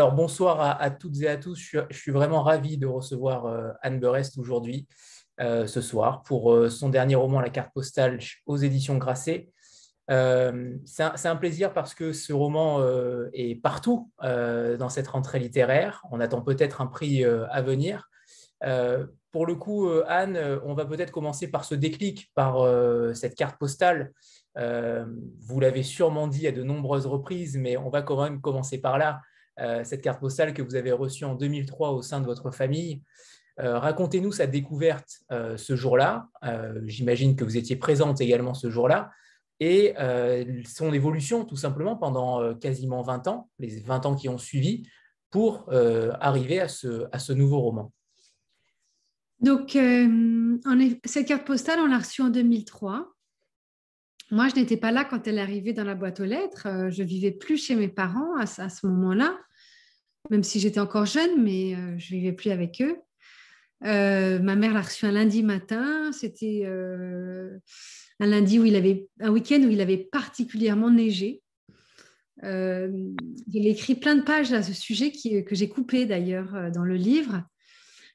Alors, bonsoir à, toutes et à tous. Je suis, vraiment ravi de recevoir euh, Anne Berest aujourd'hui, euh, ce soir, pour euh, son dernier roman, La carte postale, aux éditions Grasset. C'est un, plaisir parce que ce roman est partout dans cette rentrée littéraire. On attend peut-être un prix à venir. pour le coup, Anne, on va peut-être commencer par ce déclic, par cette carte postale. vous l'avez sûrement dit à de nombreuses reprises, mais on va quand même commencer par là. Euh, cette carte postale que vous avez reçue en 2003 au sein de votre famille. Euh, racontez-nous sa découverte euh, ce jour-là. J'imagine que vous étiez présente également ce jour-là. Et son évolution tout simplement pendant quasiment 20 ans, les 20 ans qui ont suivi, pour arriver à ce, à ce nouveau roman. Donc, cette carte postale, on l'a reçue en 2003. Moi, je n'étais pas là quand elle est arrivée dans la boîte aux lettres. Je vivais plus chez mes parents à, ce moment-là même si j'étais encore jeune, mais euh, je vivais plus avec eux. Euh, ma mère l'a reçu un lundi matin. C'était euh, un lundi où il avait un week-end où il avait particulièrement neigé. il a écrit plein de pages à ce sujet que j'ai coupé d'ailleurs dans le livre,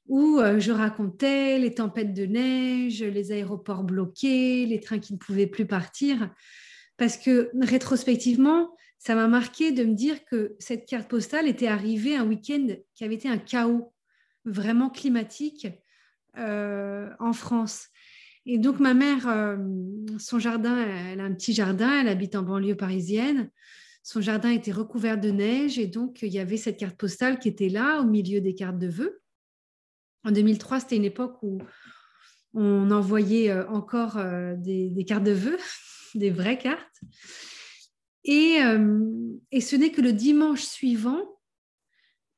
où je racontais les tempêtes de neige, les aéroports bloqués, les trains qui ne pouvaient plus partir, parce que rétrospectivement, ça m'a marqué de me dire que cette carte postale était arrivée un week-end qui avait été un chaos vraiment climatique euh, en France. Et donc ma mère, euh, son jardin, elle a un petit jardin, elle habite en banlieue parisienne. Son jardin était recouvert de neige et donc il y avait cette carte postale qui était là au milieu des cartes de vœux. En 2003, c'était une époque où on envoyait euh, encore des, des cartes de vœux, des vraies cartes. Euh, et, ce n'est que le dimanche suivant,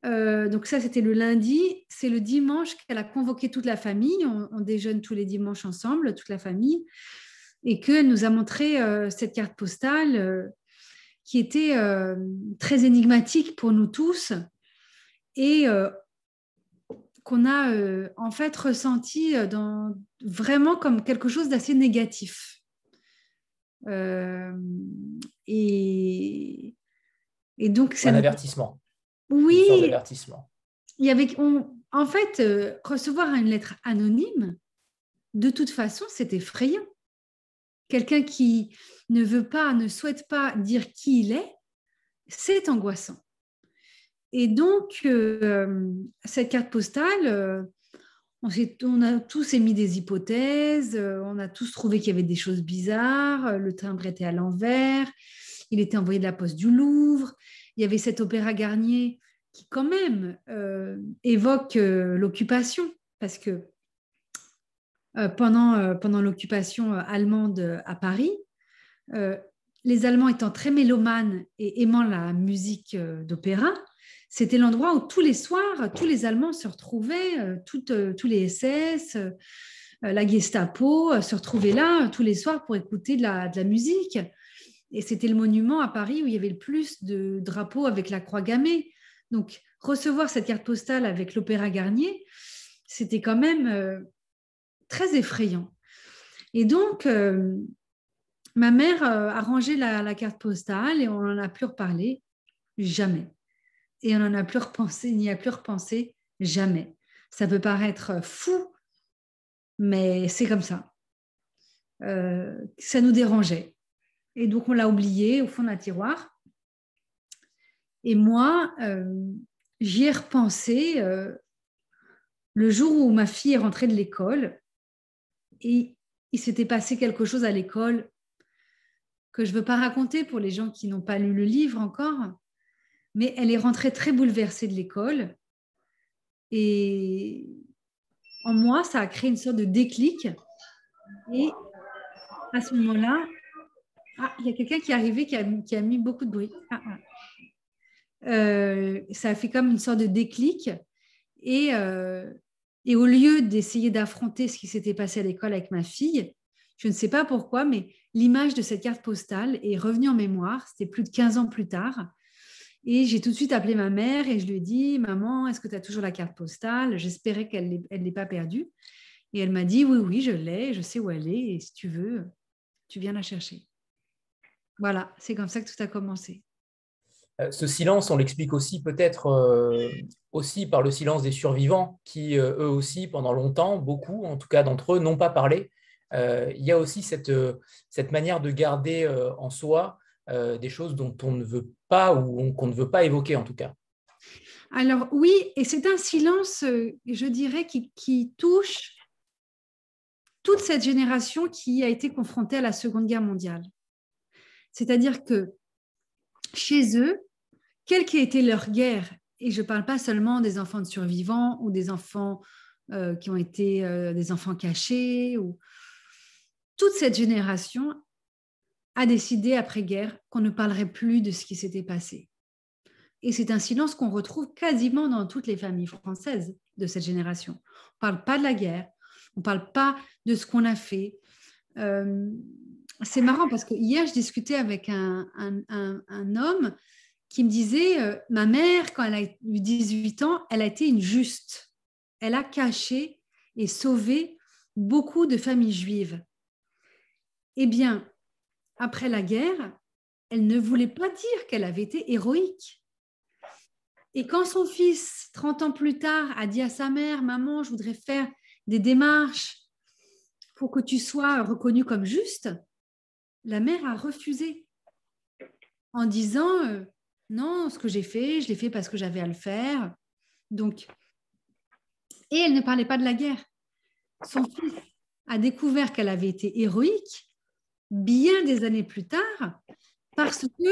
euh, donc ça c'était le lundi, c'est le dimanche qu'elle a convoqué toute la famille, on, déjeune tous les dimanches ensemble, toute la famille, et qu'elle nous a montré euh, cette carte postale qui était très énigmatique pour nous tous et qu'on a en fait ressenti dans, vraiment comme quelque chose d'assez négatif. Euh, et, et donc, c'est un avertissement. Oui. avertissement. Il y avait, en fait, euh, recevoir une lettre anonyme, de toute façon, c'est effrayant. Quelqu'un qui ne veut pas, ne souhaite pas dire qui il est, c'est angoissant. Et donc, euh, cette carte postale, on, a tous émis des hypothèses, euh, on a tous trouvé qu'il y avait des choses bizarres, euh, le timbre était à l'envers, il était envoyé de la poste du Louvre, il y avait cet opéra Garnier qui quand même euh, évoque l'occupation, parce que pendant, pendant l'occupation allemande à Paris, les Allemands étant très mélomanes et aimant la musique d'opéra, c'était l'endroit où tous les soirs, tous les Allemands se retrouvaient, euh, euh, tous les SS, euh, la Gestapo se retrouvaient là tous les soirs pour écouter de la, musique. Et c'était le monument à Paris où il y avait le plus de drapeaux avec la croix gammée. Donc, recevoir cette carte postale avec l'Opéra Garnier, c'était quand même très effrayant. Et donc, ma mère a rangé la, la, carte postale et on n'en a plus reparlé. Jamais et on n'en a plus repensé, n'y a plus repensé jamais. Ça peut paraître fou, mais c'est comme ça. Euh, ça nous dérangeait. Et donc on l'a oublié au fond d'un tiroir. Et moi, euh, j'y ai repensé euh, le jour où ma fille est rentrée de l'école et il s'était passé quelque chose à l'école que je ne veux pas raconter pour les gens qui n'ont pas lu le livre encore, mais elle est rentrée très bouleversée de l'école. Et en moi, ça a créé une sorte de déclic. Et à ce moment-là, ah, il y a quelqu'un qui est arrivé qui a, mis beaucoup de bruit. Ah, ah. Euh, ça a fait comme une sorte de déclic. Et, euh, et au lieu d'essayer d'affronter ce qui s'était passé à l'école avec ma fille, je ne sais pas pourquoi, mais l'image de cette carte postale est revenue en mémoire. C'était plus de 15 ans plus tard. Et j'ai tout de suite appelé ma mère et je lui ai dit, maman, est-ce que tu as toujours la carte postale? J'espérais qu'elle ne l'ait pas perdue. Et elle m'a dit, oui, oui, je l'ai, je sais où elle est, et si tu veux, tu viens la chercher. Voilà, c'est comme ça que tout a commencé. Euh, ce silence, on l'explique aussi peut-être euh, aussi par le silence des survivants qui, euh, eux aussi, pendant longtemps, beaucoup en tout cas d'entre eux, n'ont pas parlé. il y a aussi cette, cette manière de garder en soi des choses dont on ne veut pas ou qu'on ne veut pas évoquer en tout cas. Alors oui, et c'est un silence, je dirais, qui, touche toute cette génération qui a été confrontée à la Seconde Guerre mondiale. C'est-à-dire que chez eux, quelle qu'ait été leur guerre, et je ne parle pas seulement des enfants de survivants ou des enfants euh, qui ont été euh, des enfants cachés, ou... toute cette génération a décidé après-guerre qu'on ne parlerait plus de ce qui s'était passé. Et c'est un silence qu'on retrouve quasiment dans toutes les familles françaises de cette génération. On ne parle pas de la guerre, on ne parle pas de ce qu'on a fait. Euh, c'est marrant parce que hier, je discutais avec un, homme qui me disait, euh, ma mère, quand elle a eu 18 ans, elle a été une juste. Elle a caché et sauvé beaucoup de familles juives. Eh bien, après la guerre, elle ne voulait pas dire qu'elle avait été héroïque. Et quand son fils, 30 ans plus tard, a dit à sa mère, Maman, je voudrais faire des démarches pour que tu sois reconnue comme juste, la mère a refusé en disant, euh, non, ce que j'ai fait, je l'ai fait parce que j'avais à le faire. Donc, et elle ne parlait pas de la guerre. Son fils a découvert qu'elle avait été héroïque bien des années plus tard parce que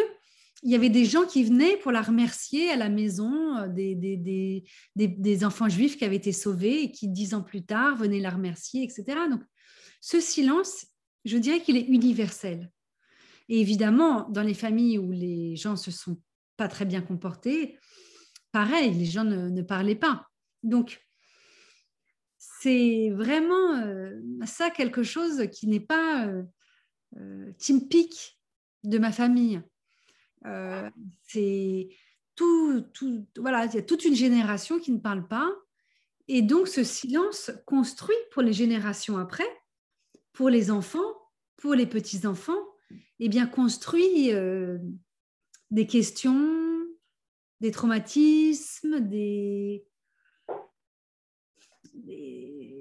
il y avait des gens qui venaient pour la remercier à la maison, euh, des, des, des, enfants juifs qui avaient été sauvés et qui, dix ans plus tard, venaient la remercier, etc. Donc, ce silence, je dirais qu'il est universel. Et évidemment, dans les familles où les gens se sont pas très bien comportés, pareil, les gens ne, parlaient pas. Donc, c'est vraiment euh, ça quelque chose qui n'est pas euh, typique de ma famille. c'est tout, tout, voilà, il y a toute une génération qui ne parle pas. Et donc, ce silence construit pour les générations après, pour les enfants, pour les petits-enfants, et eh bien, construit des questions, des traumatismes, des...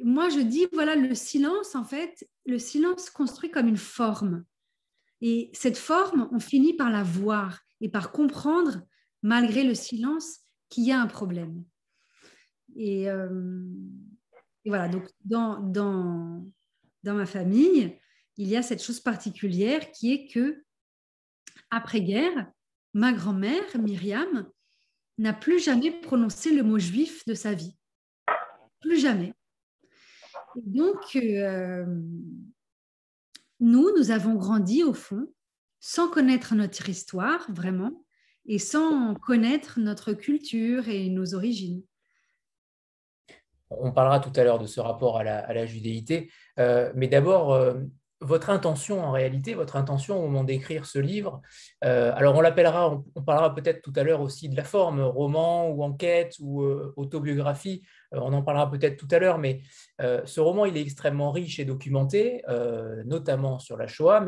Moi, je dis, voilà, le silence, en fait, le silence construit comme une forme. Et cette forme, on finit par la voir et par comprendre, malgré le silence, qu'il y a un problème. Et, euh, voilà, donc dans, dans, dans ma famille, il y a cette chose particulière qui est que, après-guerre, ma grand-mère, Myriam, n'a plus jamais prononcé le mot juif de sa vie. Plus jamais. Donc, euh, nous, nous avons grandi au fond sans connaître notre histoire vraiment et sans connaître notre culture et nos origines. On parlera tout à l'heure de ce rapport à la, judéité, euh, mais d'abord, euh, votre intention en réalité, votre intention au moment d'écrire ce livre, alors on l'appellera, on, parlera peut-être tout à l'heure aussi de la forme, roman ou enquête ou autobiographie, on en parlera peut-être tout à l'heure, mais ce roman, il est extrêmement riche et documenté, notamment sur la Shoah,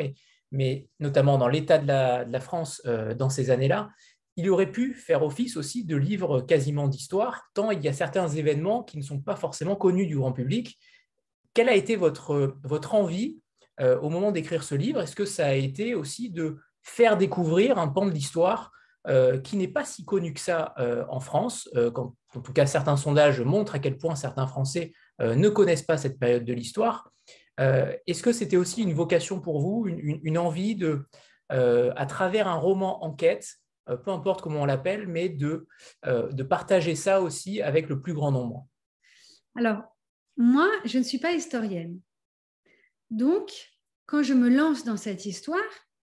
mais, notamment dans l'état de la, France dans ces années-là. Il aurait pu faire office aussi de livre quasiment d'histoire, tant il y a certains événements qui ne sont pas forcément connus du grand public. Quelle a été votre, votre envie euh, au moment d'écrire ce livre? Est-ce que ça a été aussi de faire découvrir un pan de l'histoire euh, qui n'est pas si connu que ça euh, en France quand, En tout cas, certains sondages montrent à quel point certains Français ne connaissent pas cette période de l'histoire. Est-ce que c'était aussi une vocation pour vous, une, envie de, à travers un roman enquête, peu importe comment on l'appelle, mais de, de partager ça aussi avec le plus grand nombre? Alors, moi, je ne suis pas historienne. Donc, quand je me lance dans cette histoire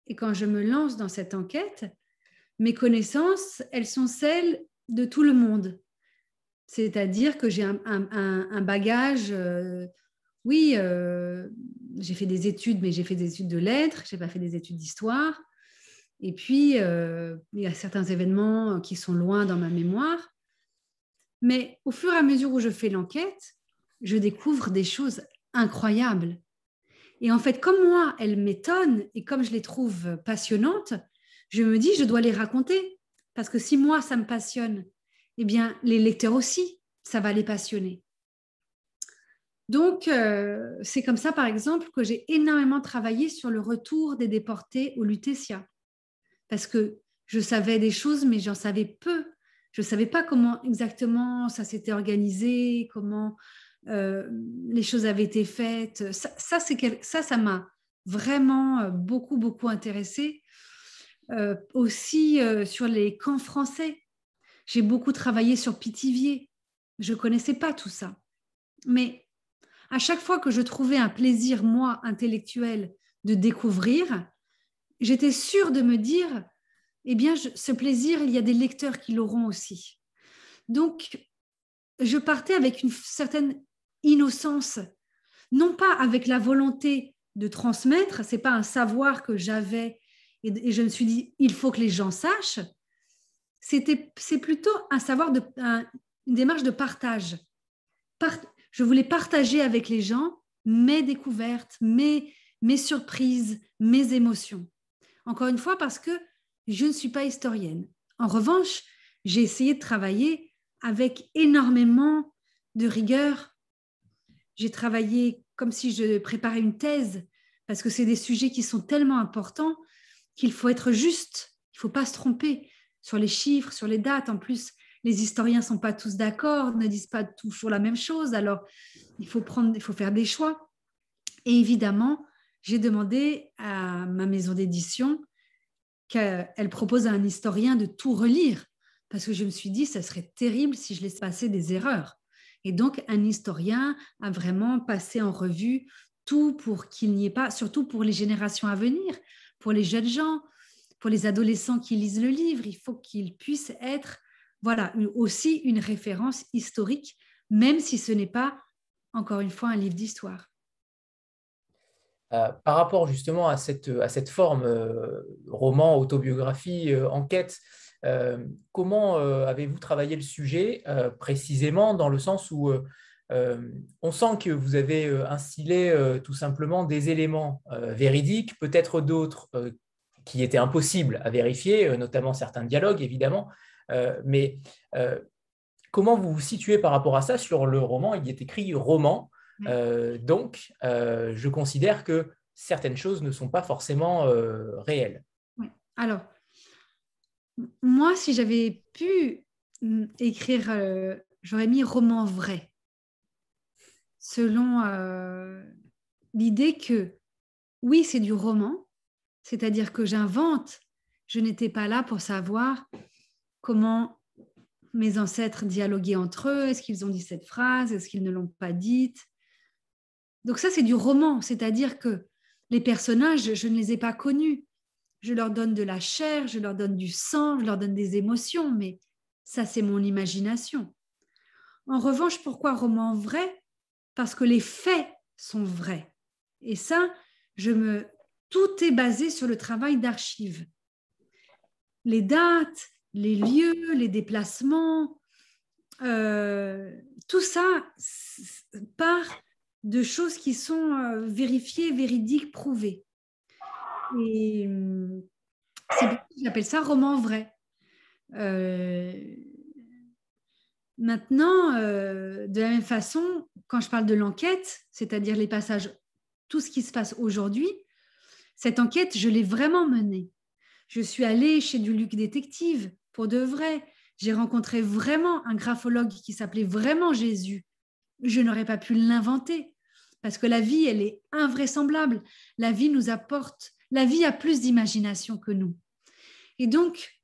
et quand je me lance dans cette enquête, mes connaissances, elles sont celles de tout le monde. C'est-à-dire que j'ai un, bagage, euh, oui, euh, j'ai fait des études, mais j'ai fait des études de lettres, je n'ai pas fait des études d'histoire. Et puis, euh, il y a certains événements qui sont loin dans ma mémoire. Mais au fur et à mesure où je fais l'enquête, je découvre des choses incroyables. Et en fait, comme moi, elles m'étonnent et comme je les trouve passionnantes, je me dis, je dois les raconter. Parce que si moi, ça me passionne, eh bien, les lecteurs aussi, ça va les passionner. Donc, euh, c'est comme ça, par exemple, que j'ai énormément travaillé sur le retour des déportés au Lutetia. Parce que je savais des choses, mais j'en savais peu. Je ne savais pas comment exactement ça s'était organisé, comment euh, les choses avaient été faites. Ça, ça, ça, m'a vraiment euh, beaucoup, beaucoup intéressé. aussi sur les camps français. J'ai beaucoup travaillé sur Pithiviers. Je ne connaissais pas tout ça. Mais à chaque fois que je trouvais un plaisir, moi, intellectuel, de découvrir, j'étais sûre de me dire, eh bien, ce plaisir, il y a des lecteurs qui l'auront aussi. Donc, je partais avec une certaine innocence, non pas avec la volonté de transmettre, c'est pas un savoir que j'avais et, je me suis dit, il faut que les gens sachent. C'était, c'est plutôt un savoir une démarche de partage je voulais partager avec les gens mes découvertes, mes, mes surprises, mes émotions. Encore une fois, parce que je ne suis pas historienne. En revanche, j'ai essayé de travailler avec énormément de rigueur. J'ai travaillé comme si je préparais une thèse, parce que c'est des sujets qui sont tellement importants qu'il faut être juste, il ne faut pas se tromper sur les chiffres, sur les dates. En plus, les historiens ne sont pas tous d'accord, ne disent pas toujours la même chose. Alors, il faut, prendre, faire des choix. Et évidemment, j'ai demandé à ma maison d'édition qu'elle propose à un historien de tout relire, parce que je me suis dit, ça serait terrible si je laisse passer des erreurs. Et donc, un historien a vraiment passé en revue tout pour qu'il n'y ait pas, surtout pour les générations à venir, pour les jeunes gens, pour les adolescents qui lisent le livre, il faut qu'ils puissent être voilà, aussi une référence historique, même si ce n'est pas, encore une fois, un livre d'histoire. Euh, par rapport justement à cette, forme euh, roman, autobiographie, euh, enquête, comment avez-vous travaillé le sujet précisément dans le sens où on sent que vous avez instillé tout simplement des éléments véridiques, peut-être d'autres qui étaient impossibles à vérifier, notamment certains dialogues évidemment, euh, mais euh, comment vous vous situez par rapport à ça sur le roman? Il est écrit roman, euh, donc je considère que certaines choses ne sont pas forcément réelles. Alors, moi, si j'avais pu mm, écrire, j'aurais mis roman vrai, selon l'idée que oui, c'est du roman, c'est-à-dire que j'invente, je n'étais pas là pour savoir comment mes ancêtres dialoguaient entre eux, est-ce qu'ils ont dit cette phrase, est-ce qu'ils ne l'ont pas dite. Donc ça, c'est du roman, c'est-à-dire que les personnages, je ne les ai pas connus. Je leur donne de la chair, je leur donne du sang, je leur donne des émotions, mais ça, c'est mon imagination. En revanche, pourquoi roman vrai? Parce que les faits sont vrais. Et ça, je me... tout est basé sur le travail d'archives. Les dates, les lieux, les déplacements, euh, tout ça part de choses qui sont euh, vérifiées, véridiques, prouvées. Et euh, j'appelle ça roman vrai. Maintenant, de la même façon, quand je parle de l'enquête, c'est-à-dire les passages, tout ce qui se passe aujourd'hui, cette enquête, je l'ai vraiment menée. Je suis allée chez du Luc Détective, pour de vrai. J'ai rencontré vraiment un graphologue qui s'appelait vraiment Jésus. Je n'aurais pas pu l'inventer parce que la vie, elle est invraisemblable. La vie nous apporte, la vie a plus d'imagination que nous. Et donc,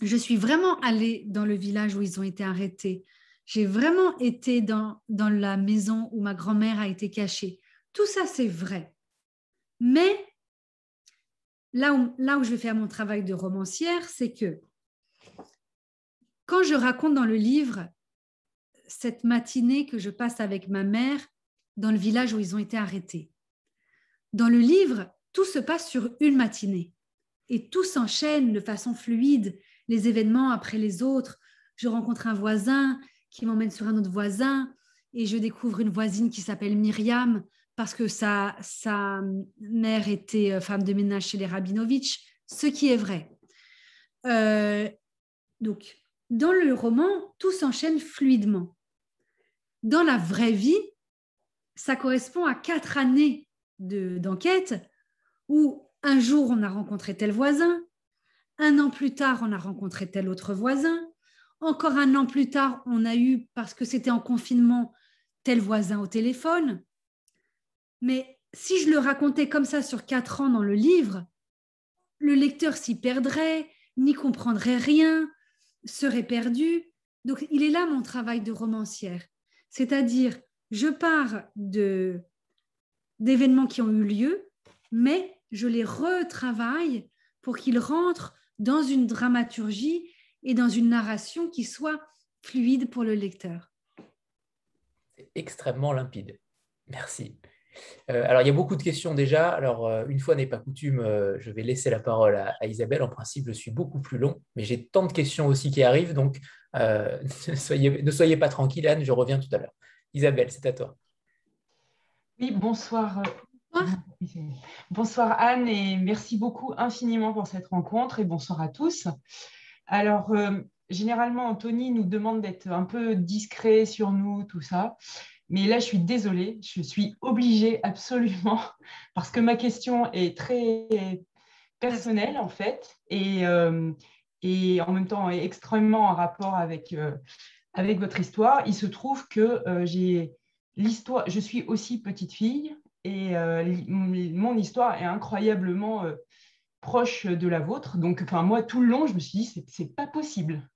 je suis vraiment allée dans le village où ils ont été arrêtés. J'ai vraiment été dans, dans la maison où ma grand-mère a été cachée. Tout ça, c'est vrai. Mais là où, là où je vais faire mon travail de romancière, c'est que quand je raconte dans le livre cette matinée que je passe avec ma mère dans le village où ils ont été arrêtés, dans le livre, tout se passe sur une matinée et tout s'enchaîne de façon fluide, les événements après les autres. Je rencontre un voisin qui m'emmène sur un autre voisin et je découvre une voisine qui s'appelle Myriam parce que sa, sa mère était euh, femme de ménage chez les Rabinovitch, ce qui est vrai. Euh, Donc, dans le roman, tout s'enchaîne fluidement. Dans la vraie vie, ça correspond à quatre années d'enquête où un jour on a rencontré tel voisin, un an plus tard on a rencontré tel autre voisin, encore un an plus tard on a eu, parce que c'était en confinement, tel voisin au téléphone. Mais si je le racontais comme ça sur quatre ans dans le livre, le lecteur s'y perdrait, n'y comprendrait rien, serait perdu. Donc il est là mon travail de romancière. C'est-à-dire, je pars d'événements qui ont eu lieu, mais je les retravaille pour qu'ils rentrent dans une dramaturgie et dans une narration qui soit fluide pour le lecteur. C'est extrêmement limpide. Merci. Euh, alors, il y a beaucoup de questions déjà. Alors, euh, une fois n'est pas coutume, euh, je vais laisser la parole à, Isabelle. En principe, je suis beaucoup plus long, mais j'ai tant de questions aussi qui arrivent, donc ne, soyez, ne soyez pas tranquille, Anne, je reviens tout à l'heure. Isabelle, c'est à toi. Oui, bonsoir. Bonsoir Anne et merci beaucoup infiniment pour cette rencontre et bonsoir à tous. Alors, généralement, Anthony nous demande d'être un peu discret sur nous, tout ça. Mais là, je suis désolée, je suis obligée absolument, parce que ma question est très personnelle en fait, et, euh, en même temps est extrêmement en rapport avec, euh, avec votre histoire. Il se trouve que euh, j'ai l'histoire, je suis aussi petite fille, et mon histoire est incroyablement proche de la vôtre. Donc, enfin, moi, tout le long, je me suis dit, c'est pas possible.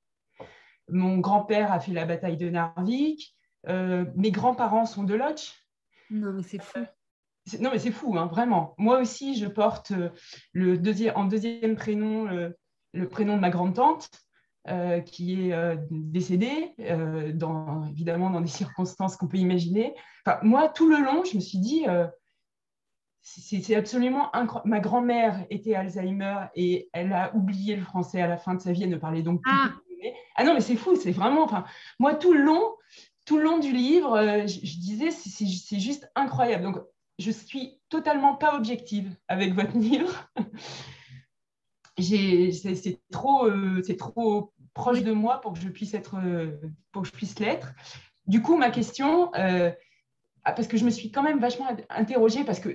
Mon grand-père a fait la bataille de Narvik. Euh, mes grands-parents sont de Lodge. Non, mais c'est fou. non, mais c'est fou, hein, vraiment. Moi aussi, je porte euh, le deuxième, en deuxième prénom le, prénom de ma grande-tante, euh, qui est décédée, dans, évidemment dans des circonstances qu'on peut imaginer. Enfin, moi, tout le long, je me suis dit, c'est absolument incroyable. Ma grand-mère était Alzheimer et elle a oublié le français à la fin de sa vie, elle ne parlait donc plus. Ah, ah non, mais c'est fou, c'est vraiment. Enfin, moi, tout le long, tout le long du livre, euh, je, disais, c'est juste incroyable. Donc, je suis totalement pas objective avec votre livre. c'est trop, euh, c'est trop proche de moi pour que je puisse être, euh, pour que je puisse l'être. Du coup, ma question, parce que je me suis quand même vachement interrogée, parce que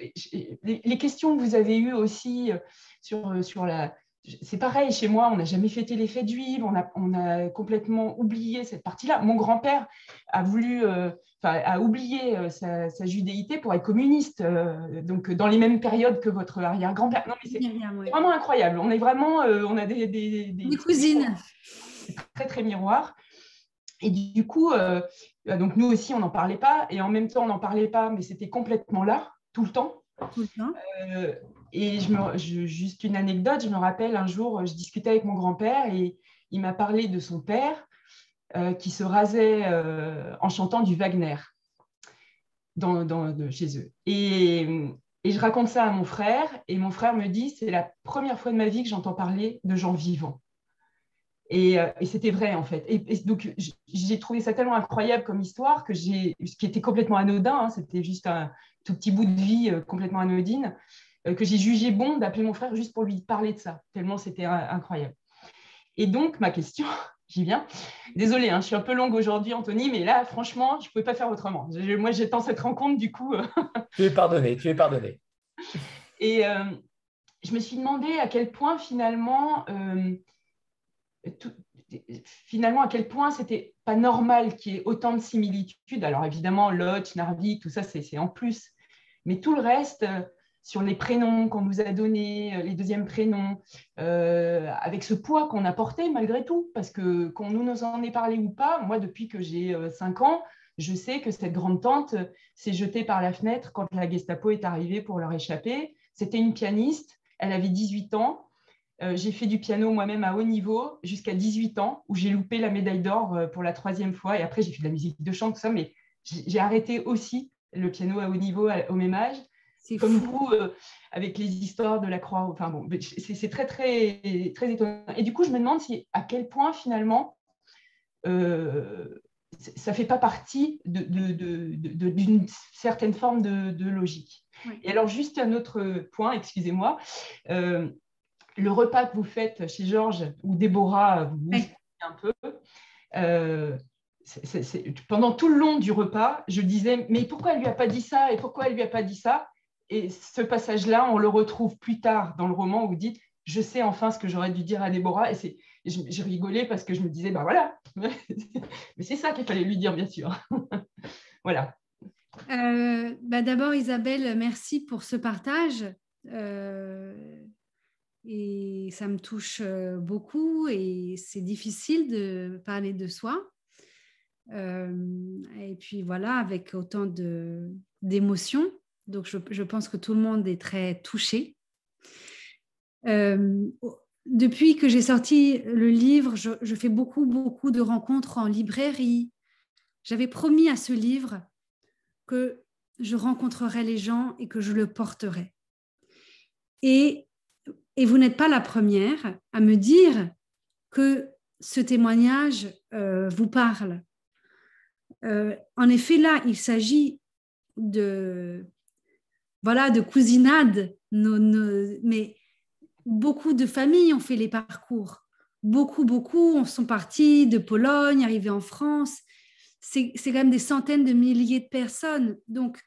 les, questions que vous avez eues aussi sur, sur la, c'est pareil, chez moi, on n'a jamais fêté les fêtes juives, on a, on a complètement oublié cette partie-là. Mon grand-père a voulu, euh, a oublié euh, sa, judéité pour être communiste, euh, donc dans les mêmes périodes que votre arrière-grand-père. Non, mais c'est vraiment incroyable. On est vraiment, on a des, des, des, cousines. Très, très miroir. Et du coup, donc nous aussi, on n'en parlait pas, et en même temps, on n'en parlait pas, mais c'était complètement là, tout le temps. Tout le temps. Et je juste une anecdote, je me rappelle un jour, je discutais avec mon grand-père et il m'a parlé de son père euh, qui se rasait euh, en chantant du Wagner dans, dans, chez eux. Et, et, je raconte ça à mon frère et mon frère me dit, c'est la première fois de ma vie que j'entends parler de gens vivants. Et, euh, et c'était vrai en fait. Et, donc j'ai trouvé ça tellement incroyable comme histoire que j'ai, ce qui était complètement anodin, hein, c'était juste un tout petit bout de vie complètement anodine. Euh, que j'ai jugé bon d'appeler mon frère juste pour lui parler de ça, tellement c'était incroyable. Et donc, ma question, j'y viens. Désolée, hein, je suis un peu longue aujourd'hui, Anthony, mais là, franchement, je ne pouvais pas faire autrement. moi, j'attends cette rencontre, du coup. Euh, tu es pardonné, tu es pardonné. Et euh, je me suis demandé à quel point, finalement, finalement, à quel point c'était pas normal qu'il y ait autant de similitudes. Alors, évidemment, Lodge, Narvik, tout ça, c'est en plus. Mais tout le reste, sur les prénoms qu'on nous a donnés, euh, les deuxièmes prénoms, euh, avec ce poids qu'on a porté malgré tout, parce que qu'on nous en ait parlé ou pas, moi depuis que j'ai 5 euh, ans, je sais que cette grande-tante s'est jetée par la fenêtre quand la Gestapo est arrivée pour leur échapper. C'était une pianiste, elle avait 18 ans. J'ai fait du piano moi-même à haut niveau jusqu'à 18 ans, où j'ai loupé la médaille d'or pour la troisième fois. Et après, j'ai fait de la musique de chant, tout ça, mais j'ai arrêté aussi le piano à haut niveau au même âge comme vous, euh, avec les histoires de la croix. Enfin bon, c'est très, très, très étonnant. Et du coup, je me demande si, à quel point, finalement, euh, ça ne fait pas partie d'une certaine forme de, logique. Et alors, juste un autre point, excusez-moi. Euh, le repas que vous faites chez Georges ou Déborah, vous, un peu. pendant tout le long du repas, je disais, mais pourquoi elle lui a pas dit ça et pourquoi elle lui a pas dit ça? Et ce passage-là, on le retrouve plus tard dans le roman où vous dites, je sais enfin ce que j'aurais dû dire à Déborah. Et j'ai rigolé parce que je me disais, ben voilà, mais c'est ça qu'il fallait lui dire, bien sûr. voilà. Euh, bah D'abord, Isabelle, merci pour ce partage. Euh, et ça me touche euh, beaucoup et c'est difficile de parler de soi. et puis voilà, avec autant d'émotions. Donc je, pense que tout le monde est très touché. depuis que j'ai sorti le livre, je, je fais beaucoup, beaucoup de rencontres en librairie. J'avais promis à ce livre que je rencontrerai les gens et que je le porterai. Et, et vous n'êtes pas la première à me dire que ce témoignage euh, vous parle. Euh, en effet, là, il s'agit de voilà de cousinade, mais beaucoup de familles ont fait les parcours. Beaucoup, beaucoup sont partis de Pologne, arrivés en France, c'est quand même des centaines de milliers de personnes. Donc,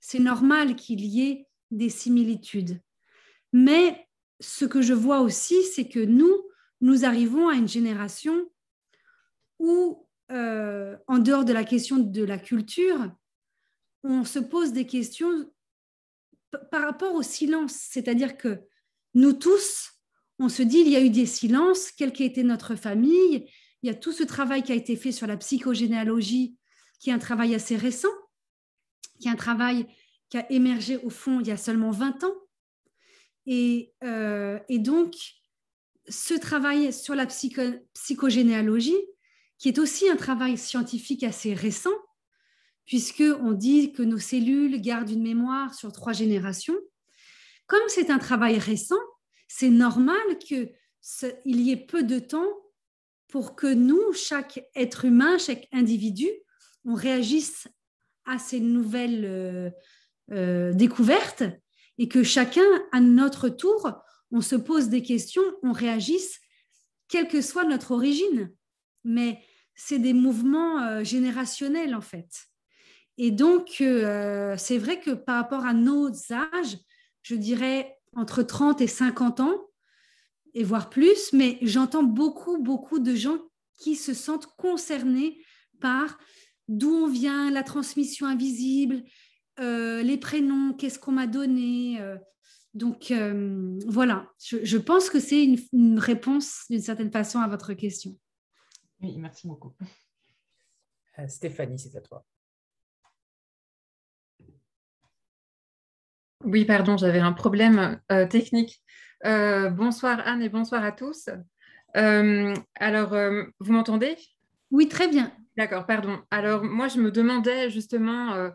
c'est normal qu'il y ait des similitudes. Mais ce que je vois aussi, c'est que nous, nous arrivons à une génération où, euh, en dehors de la question de la culture, on se pose des questions par rapport au silence. C'est-à-dire que nous tous, on se dit, il y a eu des silences, quelle qu'ait été notre famille, il y a tout ce travail qui a été fait sur la psychogénéalogie, qui est un travail assez récent, qui est un travail qui a émergé au fond il y a seulement 20 ans. Et, euh, donc, ce travail sur la psychogénéalogie, qui est aussi un travail scientifique assez récent, puisqu'on dit que nos cellules gardent une mémoire sur trois générations. Comme c'est un travail récent, c'est normal qu'il y ait peu de temps pour que nous, chaque être humain, chaque individu, on réagisse à ces nouvelles euh, euh, découvertes et que chacun, à notre tour, on se pose des questions, on réagisse, quelle que soit notre origine. Mais c'est des mouvements euh, générationnels, en fait. Et donc, c'est vrai que par rapport à nos âges, je dirais entre 30 et 50 ans, et voire plus, mais j'entends beaucoup, beaucoup de gens qui se sentent concernés par d'où on vient, la transmission invisible, euh, les prénoms, qu'est-ce qu'on m'a donné. Euh. donc euh, voilà, je, pense que c'est une, réponse d'une certaine façon à votre question. Oui, merci beaucoup. Stéphanie, c'est à toi. Oui, pardon, j'avais un problème technique. Euh, bonsoir Anne et bonsoir à tous. Euh, alors, euh, vous m'entendez? Oui, très bien. D'accord, pardon. Alors, moi, je me demandais justement,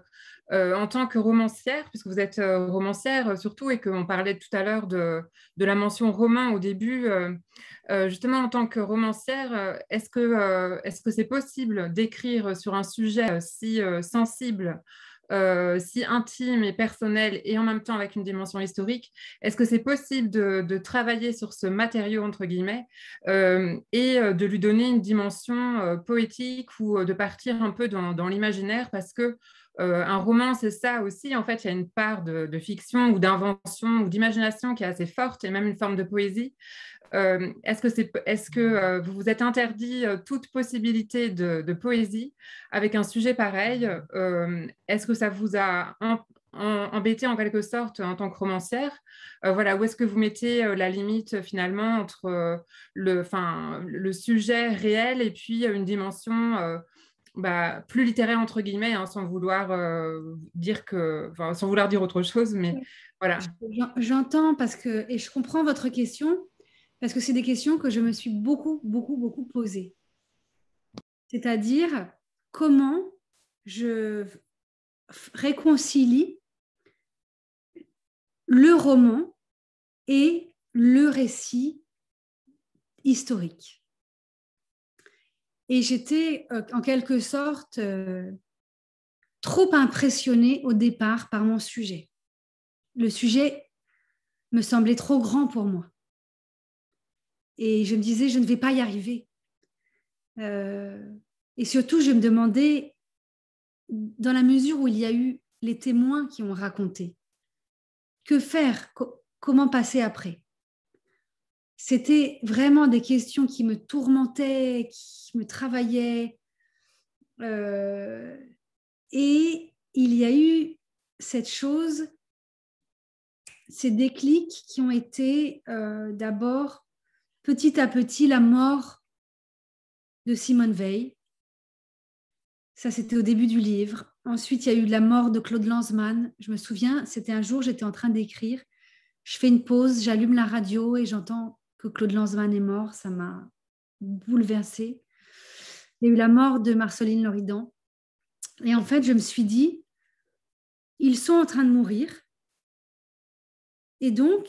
en tant que romancière, puisque vous êtes romancière surtout, et qu'on parlait tout à l'heure de, de, la mention roman au début, justement, en tant que romancière, est-ce que c'est -ce c'est possible d'écrire sur un sujet si sensible euh, si intime et personnel et en même temps avec une dimension historique, est-ce que c'est possible de, travailler sur ce matériau, entre guillemets, euh, et euh, de lui donner une dimension poétique ou de partir un peu dans, l'imaginaire? Parce que un roman, c'est ça aussi. En fait, il y a une part de fiction ou d'invention ou d'imagination qui est assez forte et même une forme de poésie. Euh, est-ce que, euh, vous vous êtes interdit euh, toute possibilité de, poésie avec un sujet pareil? Est-ce que ça vous a embêté en quelque sorte en tant que romancière? Voilà, où est-ce que vous mettez la limite finalement entre le, le sujet réel et puis une dimension bah, plus littéraire entre guillemets, hein, sans vouloir dire que, sans vouloir dire autre chose, mais voilà. J'entends parce que et je comprends votre question parce que c'est des questions que je me suis beaucoup, beaucoup, beaucoup posées. C'est-à-dire comment je réconcilie le roman et le récit historique? Et j'étais euh, en quelque sorte euh, trop impressionnée au départ par mon sujet. Le sujet me semblait trop grand pour moi. Et je me disais, je ne vais pas y arriver. et surtout, je me demandais, dans la mesure où il y a eu les témoins qui ont raconté, que faire Comment passer après? C'était vraiment des questions qui me tourmentaient, qui me travaillaient. et il y a eu cette chose, ces déclics qui ont été euh, d'abord petit à petit la mort de Simone Veil. Ça, c'était au début du livre. Ensuite, il y a eu la mort de Claude Lanzmann. Je me souviens, c'était un jour, j'étais en train d'écrire. Je fais une pause, j'allume la radio et j'entends que Claude Lanzmann est mort. Ça m'a bouleversée. Il y a eu la mort de Marceline Loridan. Et en fait, je me suis dit, ils sont en train de mourir. Et donc,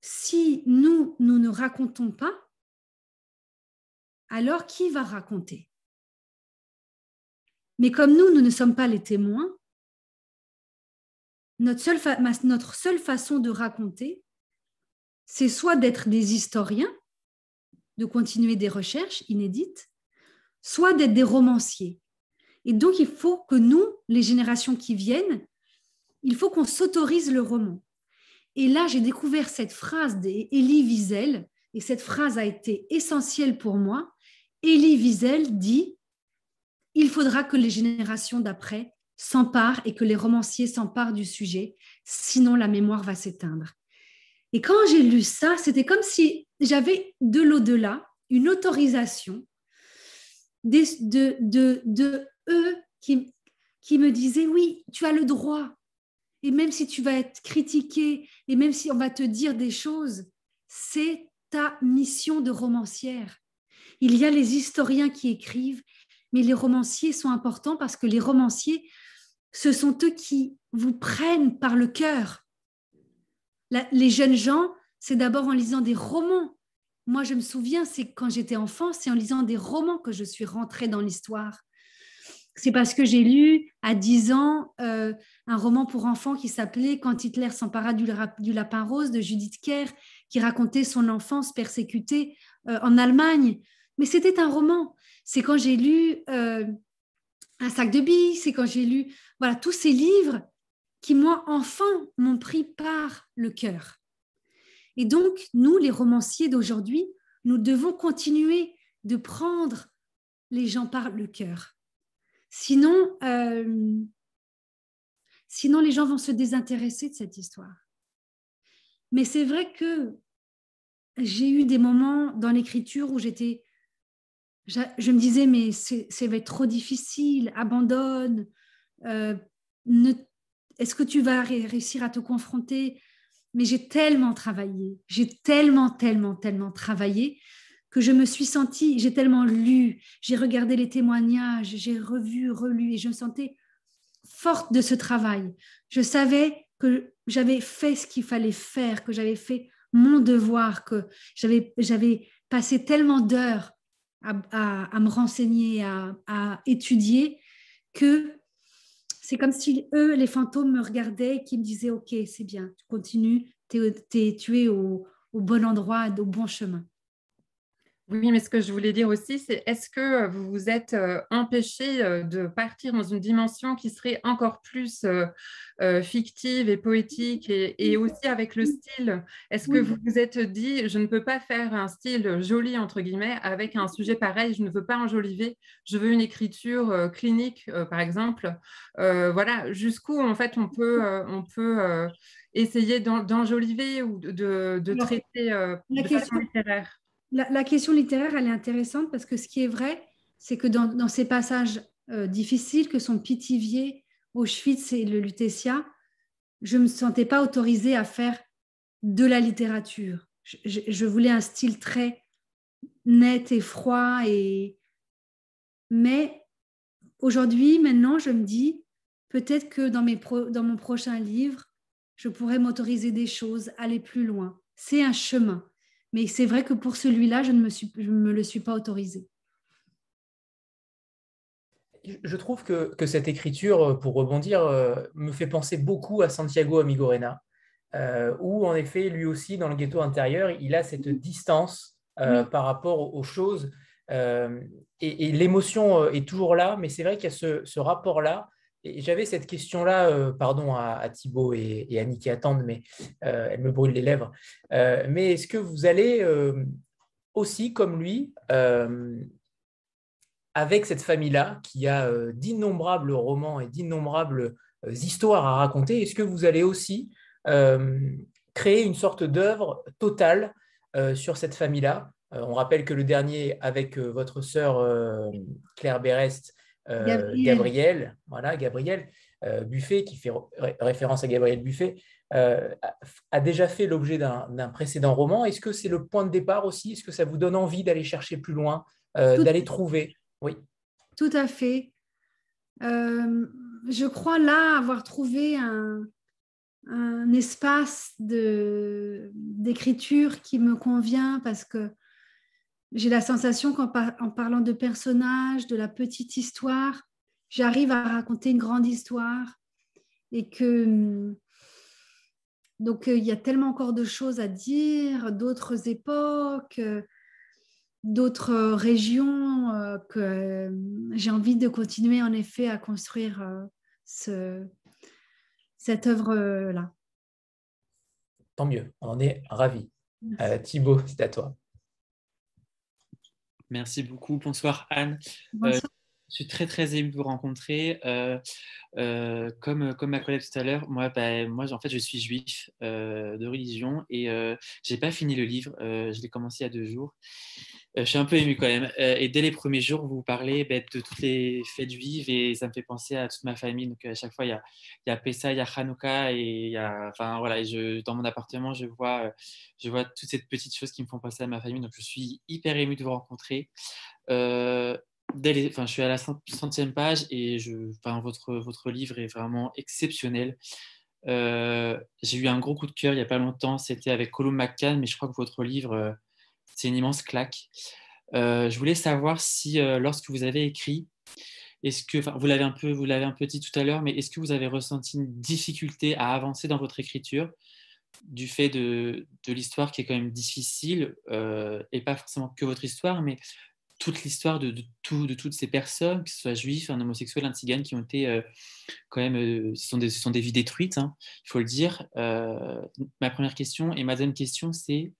si nous, nous ne racontons pas, alors qui va raconter? Mais comme nous, nous ne sommes pas les témoins, notre seule, notre seule façon de raconter, c'est soit d'être des historiens, de continuer des recherches inédites, soit d'être des romanciers. Et donc, il faut que nous, les générations qui viennent, il faut qu'on s'autorise le roman. Et là, j'ai découvert cette phrase d'Elie Wiesel, et cette phrase a été essentielle pour moi. Elie Wiesel dit Il faudra que les générations d'après s'emparent et que les romanciers s'emparent du sujet, sinon la mémoire va s'éteindre. Et quand j'ai lu ça, c'était comme si j'avais de l'au-delà une autorisation de, eux qui, qui me disaient Oui, tu as le droit, et même si tu vas être critiqué, et même si on va te dire des choses, c'est ta mission de romancière. Il y a les historiens qui écrivent, mais les romanciers sont importants parce que les romanciers, ce sont eux qui vous prennent par le cœur. Les jeunes gens, c'est d'abord en lisant des romans. Moi, je me souviens, c'est quand j'étais enfant, c'est en lisant des romans que je suis rentrée dans l'histoire c'est parce que j'ai lu à 10 ans euh, un roman pour enfants qui s'appelait Quand Hitler s'empara du, lapin rose de Judith Kerr, qui racontait son enfance persécutée euh, en Allemagne. Mais c'était un roman. C'est quand j'ai lu euh, Un sac de billes, c'est quand j'ai lu voilà, tous ces livres qui, moi, enfant, m'ont pris par le cœur. Et donc, nous, les romanciers d'aujourd'hui, nous devons continuer de prendre les gens par le cœur. Sinon, euh, sinon, les gens vont se désintéresser de cette histoire. Mais c'est vrai que j'ai eu des moments dans l'écriture où j'étais, je, me disais, mais c'est va être trop difficile, abandonne. Euh, est-ce que tu vas réussir à te confronter? Mais j'ai tellement travaillé, j'ai tellement, tellement, tellement travaillé que je me suis sentie, j'ai tellement lu, j'ai regardé les témoignages, j'ai revu, relu, et je me sentais forte de ce travail. Je savais que j'avais fait ce qu'il fallait faire, que j'avais fait mon devoir, que j'avais, passé tellement d'heures à, me renseigner, à, étudier, que c'est comme si eux, les fantômes, me regardaient et qui me disaient, OK, c'est bien, tu continues, tu es au bon endroit, au bon chemin. Oui, mais ce que je voulais dire aussi, c'est est-ce que euh, vous vous êtes euh, empêché euh, de partir dans une dimension qui serait encore plus fictive et poétique et, aussi avec le style? Est-ce que vous vous êtes dit, je ne peux pas faire un style joli, entre guillemets, avec un sujet pareil, je ne veux pas enjoliver, je veux une écriture clinique, par exemple? voilà, jusqu'où en fait on peut, on peut essayer d'enjoliver ou de, de traiter de façon littéraire? La, question littéraire, elle est intéressante parce que ce qui est vrai, c'est que dans, ces passages euh, difficiles que sont Pithiviers, Auschwitz et le Lutetia, je ne me sentais pas autorisée à faire de la littérature. Je, voulais un style très net et froid. Et... Mais aujourd'hui, maintenant, je me dis, peut-être que dans, dans mon prochain livre, je pourrais m'autoriser des choses, aller plus loin. C'est un chemin. Mais c'est vrai que pour celui-là, je ne me, le suis pas autorisé. Je trouve que, cette écriture, pour rebondir, euh, me fait penser beaucoup à Santiago Amigorena, euh, où en effet, lui aussi, dans le ghetto intérieur, il a cette distance euh, par rapport aux choses et, l'émotion est toujours là, mais c'est vrai qu'il y a ce, rapport-là. J'avais cette question-là, pardon à, Thibaut et, et, Annie qui attendent, mais elle me brûle les lèvres. mais est-ce que vous allez aussi, comme lui, avec cette famille-là, qui a d'innombrables romans et d'innombrables histoires à raconter, est-ce que vous allez aussi créer une sorte d'œuvre totale sur cette famille-là? On rappelle que le dernier, avec votre sœur Claire Berest, Gabriel. voilà, Gabriel Buffet, qui fait référence à Gabriel Buffet, a déjà fait l'objet d'un précédent roman. Est-ce que c'est le point de départ aussi? Est-ce que ça vous donne envie d'aller chercher plus loin, d'aller trouver? Oui. Tout à fait. je crois là avoir trouvé un, un espace d'écriture qui me convient parce que j'ai la sensation qu'en parlant de personnages, de la petite histoire, j'arrive à raconter une grande histoire et que donc il y a tellement encore de choses à dire, d'autres époques, d'autres régions euh, que j'ai envie de continuer en effet à construire euh, ce, cette œuvre-là. Tant mieux, on en est ravis. Euh, Thibaut, c'est à toi. Merci beaucoup. Bonsoir Anne. Euh, je suis très très ému de vous rencontrer. Euh, comme, comme ma collègue tout à l'heure, moi, bah, moi en fait je suis juif de religion et je n'ai pas fini le livre. je l'ai commencé il y a deux jours. Euh, je suis un peu ému quand même. Euh, et dès les premiers jours, vous parlez de toutes les fêtes juives et ça me fait penser à toute ma famille. Donc à chaque fois, il y a, Pessa, il y a Hanouka et enfin voilà, dans mon appartement, je vois, euh, toutes ces petites choses qui me font penser à ma famille. Donc je suis hyper ému de vous rencontrer. dès enfin, je suis à la centième page et votre, votre livre est vraiment exceptionnel. j'ai eu un gros coup de cœur il n'y a pas longtemps, c'était avec Colum McCann, mais je crois que votre livre c'est une immense claque. Euh, je voulais savoir si, euh, lorsque vous avez écrit, est-ce que, vous l'avez un peu, vous l'avez un dit tout à l'heure, mais est-ce que vous avez ressenti une difficulté à avancer dans votre écriture du fait de, de l'histoire qui est quand même difficile euh, et pas forcément que votre histoire, mais toute l'histoire de, tout, de, toutes ces personnes, que ce soit juifs, un homosexuel, un qui ont été quand même, ce, sont des, ce sont des vies détruites, hein, il faut le dire. ma première question et ma deuxième question, c'est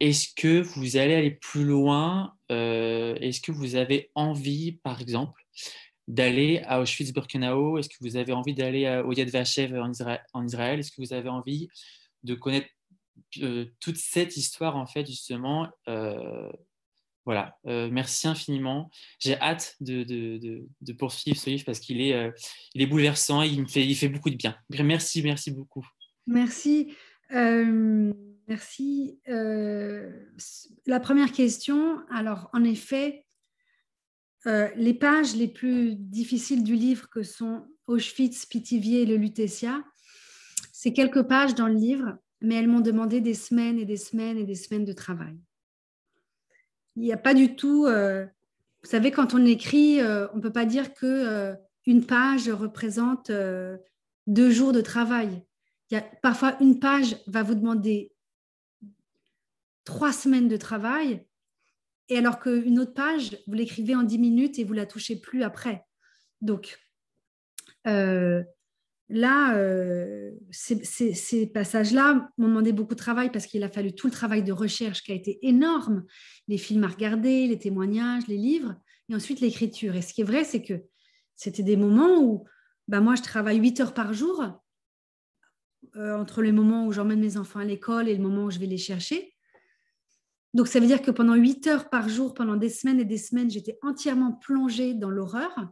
est-ce que vous allez aller plus loin euh, Est-ce que vous avez envie, par exemple, d'aller à Auschwitz-Birkenau Est-ce que vous avez envie d'aller au Yad Vashev en Israël, Est-ce que vous avez envie de connaître euh, toute cette histoire, en fait, justement euh, Voilà, merci infiniment. J'ai hâte de, poursuivre ce livre parce qu'il est, il est bouleversant, fait, il fait beaucoup de bien. Merci, merci beaucoup. Merci. Merci. Euh, la première question, alors en effet, euh, les pages les plus difficiles du livre que sont Auschwitz, Pithiviers et le Lutetia, c'est quelques pages dans le livre, mais elles m'ont demandé des semaines et des semaines et des semaines de travail. Il n'y a pas du tout, euh, vous savez, quand on écrit, on ne peut pas dire que une page représente deux jours de travail. Il y a, parfois, une page va vous demander trois semaines de travail, et alors qu'une autre page, vous l'écrivez en dix minutes et vous la touchez plus après. Donc, euh, là, euh, ces, passages-là m'ont demandé beaucoup de travail parce qu'il a fallu tout le travail de recherche qui a été énorme, les films à regarder, les témoignages, les livres, et ensuite l'écriture. Et ce qui est vrai, c'est que c'était des moments où bah, moi, je travaille huit heures par jour, euh, entre le moment où j'emmène mes enfants à l'école et le moment où je vais les chercher. Donc, ça veut dire que pendant 8 heures par jour, pendant des semaines et des semaines, j'étais entièrement plongée dans l'horreur.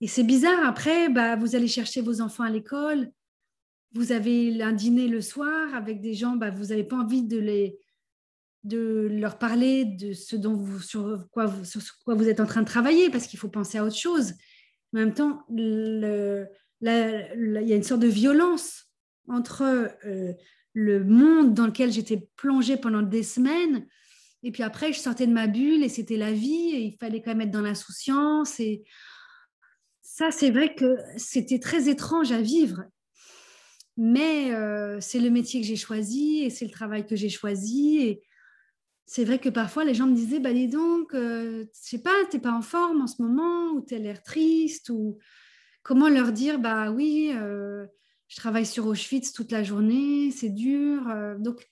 Et c'est bizarre, après, bah, vous allez chercher vos enfants à l'école, vous avez un dîner le soir avec des gens, bah, vous n'avez pas envie de, les, de leur parler de ce dont vous, sur, quoi vous, sur quoi vous êtes en train de travailler, parce qu'il faut penser à autre chose. En même temps, il y a une sorte de violence entre euh, le monde dans lequel j'étais plongée pendant des semaines. Et puis après, je sortais de ma bulle et c'était la vie et il fallait quand même être dans l'insouciance. Et ça, c'est vrai que c'était très étrange à vivre. Mais euh, c'est le métier que j'ai choisi et c'est le travail que j'ai choisi. Et c'est vrai que parfois les gens me disaient, bah dis donc, euh, je sais pas, t'es pas en forme en ce moment, ou tu as l'air triste, ou comment leur dire, bah oui, euh, je travaille sur Auschwitz toute la journée, c'est dur. Euh, donc,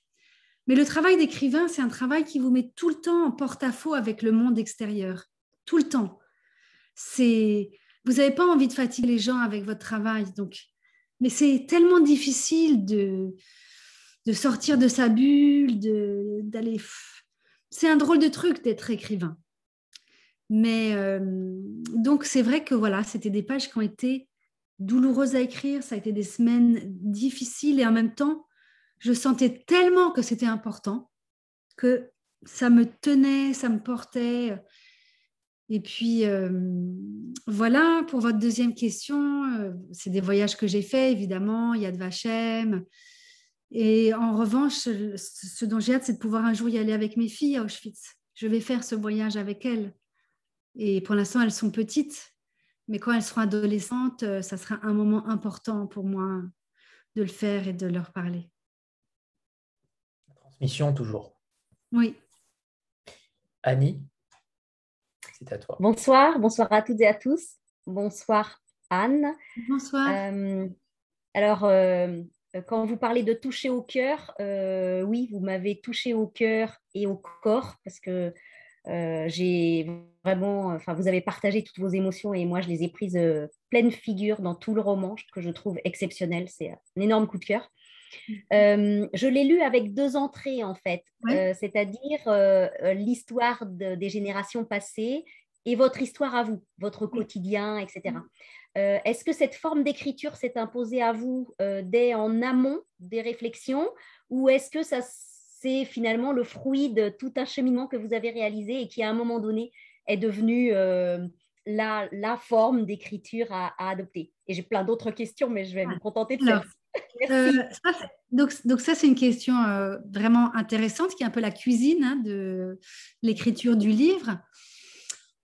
mais le travail d'écrivain, c'est un travail qui vous met tout le temps en porte-à-faux avec le monde extérieur, tout le temps. C'est, vous n'avez pas envie de fatiguer les gens avec votre travail, donc, mais c'est tellement difficile de de sortir de sa bulle, d'aller. C'est un drôle de truc d'être écrivain. Mais euh, donc c'est vrai que voilà, c'était des pages qui ont été douloureuses à écrire, ça a été des semaines difficiles et en même temps, je sentais tellement que c'était important que ça me tenait, ça me portait. Et puis euh, voilà, pour votre deuxième question, euh, c'est des voyages que j'ai faits, évidemment, il y a de Vachem, et en revanche, ce dont j'ai hâte, c'est de pouvoir un jour y aller avec mes filles à Auschwitz. Je vais faire ce voyage avec elles. Et pour l'instant, elles sont petites, mais quand elles seront adolescentes, euh, ça sera un moment important pour moi de le faire et de leur parler. transmission toujours. Oui. Annie, c'est à toi. Bonsoir, bonsoir à toutes et à tous. Bonsoir Anne. Bonsoir. Euh, alors, euh, euh, quand vous parlez de toucher au cœur, euh, oui, vous m'avez touché au cœur et au corps parce que euh, j'ai vraiment, enfin, vous avez partagé toutes vos émotions et moi, je les ai prises pleine figure dans tout le roman que je trouve exceptionnel. C'est un énorme coup de cœur. Mm-hmm. je l'ai lu avec deux entrées en fait, c'est-à-dire l'histoire des générations passées et votre histoire à vous, votre quotidien, etc. Euh, est-ce que cette forme d'écriture s'est imposée à vous euh, dès en amont des réflexions ou est-ce que ça c'est finalement le fruit de tout un cheminement que vous avez réalisé et qui à un moment donné est devenu euh, la, la, forme d'écriture à, adopter Et j'ai plein d'autres questions, mais je vais me contenter de ça. donc, donc, ça, c'est une question vraiment intéressante qui est un peu la cuisine hein, de l'écriture du livre.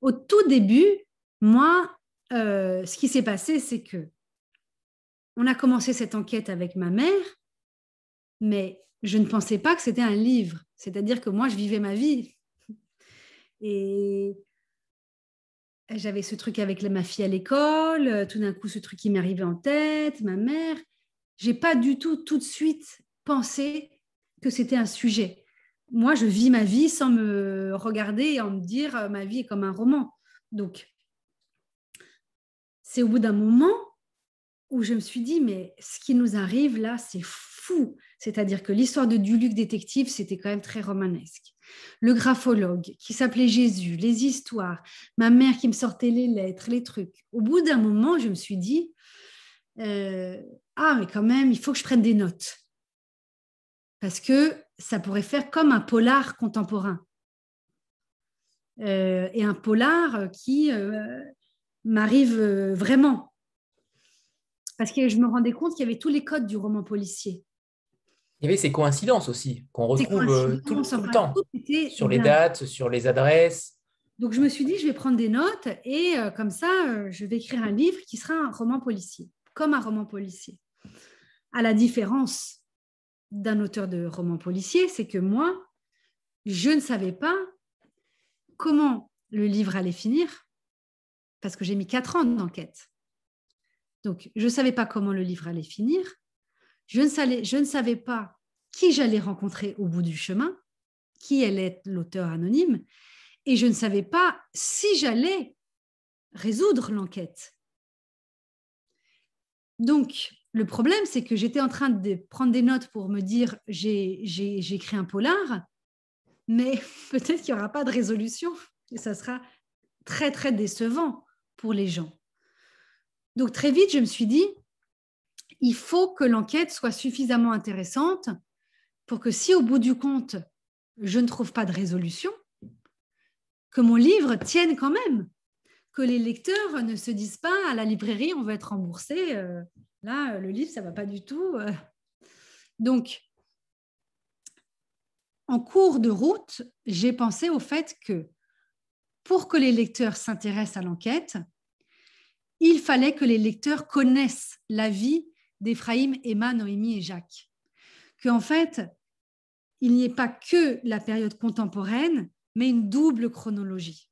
Au tout début, moi, euh, ce qui s'est passé, c'est que on a commencé cette enquête avec ma mère, mais je ne pensais pas que c'était un livre. C'est-à-dire que moi, je vivais ma vie. Et j'avais ce truc avec ma fille à l'école, euh, tout d'un coup, ce truc qui m'arrivait en tête, ma mère. J'ai pas du tout, tout de suite, pensé que c'était un sujet. Moi, je vis ma vie sans me regarder et en me dire euh, ma vie est comme un roman. Donc, c'est au bout d'un moment où je me suis dit, mais ce qui nous arrive là, c'est fou. C'est-à-dire que l'histoire de Duluc détective, c'était quand même très romanesque. Le graphologue qui s'appelait Jésus, les histoires, ma mère qui me sortait les lettres, les trucs. Au bout d'un moment, je me suis dit, euh, ah, mais quand même, il faut que je prenne des notes. Parce que ça pourrait faire comme un polar contemporain. Euh, et un polar qui euh, m'arrive vraiment. Parce que je me rendais compte qu'il y avait tous les codes du roman policier. Il y avait ces coïncidences aussi, qu'on retrouve euh, tout, le temps, sur les dates, sur les adresses. Donc je me suis dit, je vais prendre des notes et euh, comme ça, je vais écrire un livre qui sera un roman policier, comme un roman policier. À la différence d'un auteur de roman policier, c'est que moi, je ne savais pas comment le livre allait finir parce que j'ai mis quatre ans d'enquête. Donc, je ne savais pas comment le livre allait finir. Je ne, savais, je ne savais pas qui j'allais rencontrer au bout du chemin, qui allait être l'auteur anonyme, et je ne savais pas si j'allais résoudre l'enquête. Donc, le problème, c'est que j'étais en train de prendre des notes pour me dire j'ai écrit un polar, mais peut-être qu'il n'y aura pas de résolution et ça sera très, très décevant pour les gens. Donc très vite, je me suis dit, il faut que l'enquête soit suffisamment intéressante pour que si au bout du compte, je ne trouve pas de résolution, que mon livre tienne quand même, que les lecteurs ne se disent pas à la librairie, on va être remboursé, euh, là, le livre, ça va pas du tout. Euh. Donc, en cours de route, j'ai pensé au fait que pour que les lecteurs s'intéressent à l'enquête, il fallait que les lecteurs connaissent la vie d'Ephraïm, Emma, Noémie et Jacques. Qu'en fait, il n'y ait pas que la période contemporaine, mais une double chronologie.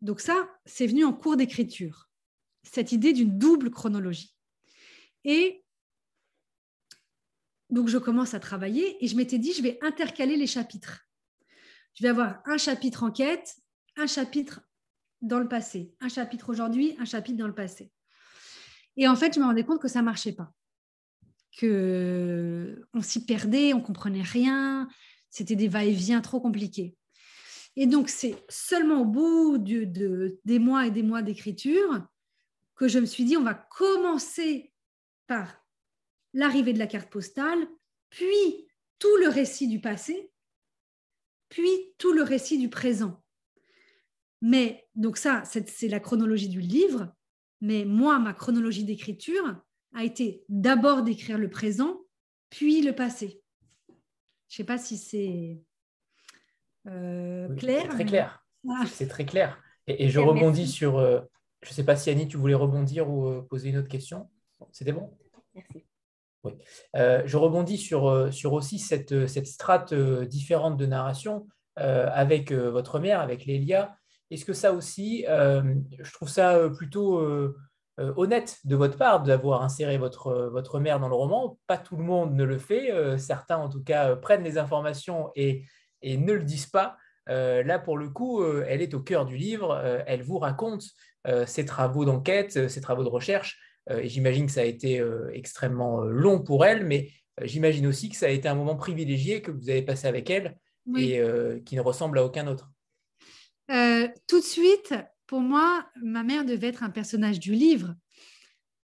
Donc ça, c'est venu en cours d'écriture, cette idée d'une double chronologie. Et donc je commence à travailler et je m'étais dit, je vais intercaler les chapitres. Je vais avoir un chapitre enquête, un chapitre dans le passé, un chapitre aujourd'hui, un chapitre dans le passé. Et en fait, je me rendais compte que ça marchait pas, que on s'y perdait, on comprenait rien, c'était des va-et-vient trop compliqués. Et donc, c'est seulement au bout de, des mois et des mois d'écriture que je me suis dit, on va commencer par l'arrivée de la carte postale, puis tout le récit du passé, puis tout le récit du présent. Mais donc ça, c'est la chronologie du livre, mais moi, ma chronologie d'écriture a été d'abord d'écrire le présent, puis le passé. Je ne sais pas si c'est euh, clair. C'est très clair. C'est très clair. Et, je rebondis sur. Euh, je ne sais pas si Annie, tu voulais rebondir ou euh, poser une autre question. C'était bon? Merci. Oui. je rebondis sur, sur aussi cette, cette strate différente de narration avec votre mère, avec Lélia. Est-ce que ça aussi, je trouve ça plutôt honnête de votre part d'avoir inséré votre, votre mère dans le roman? Pas tout le monde ne le fait. certains, en tout cas, prennent les informations et et ne le disent pas. Euh, là, pour le coup, euh, elle est au cœur du livre. Euh, elle vous raconte ses travaux d'enquête, ses travaux de recherche. et j'imagine que ça a été extrêmement long pour elle, mais j'imagine aussi que ça a été un moment privilégié que vous avez passé avec elle et qui ne ressemble à aucun autre. Tout de suite, pour moi, ma mère devait être un personnage du livre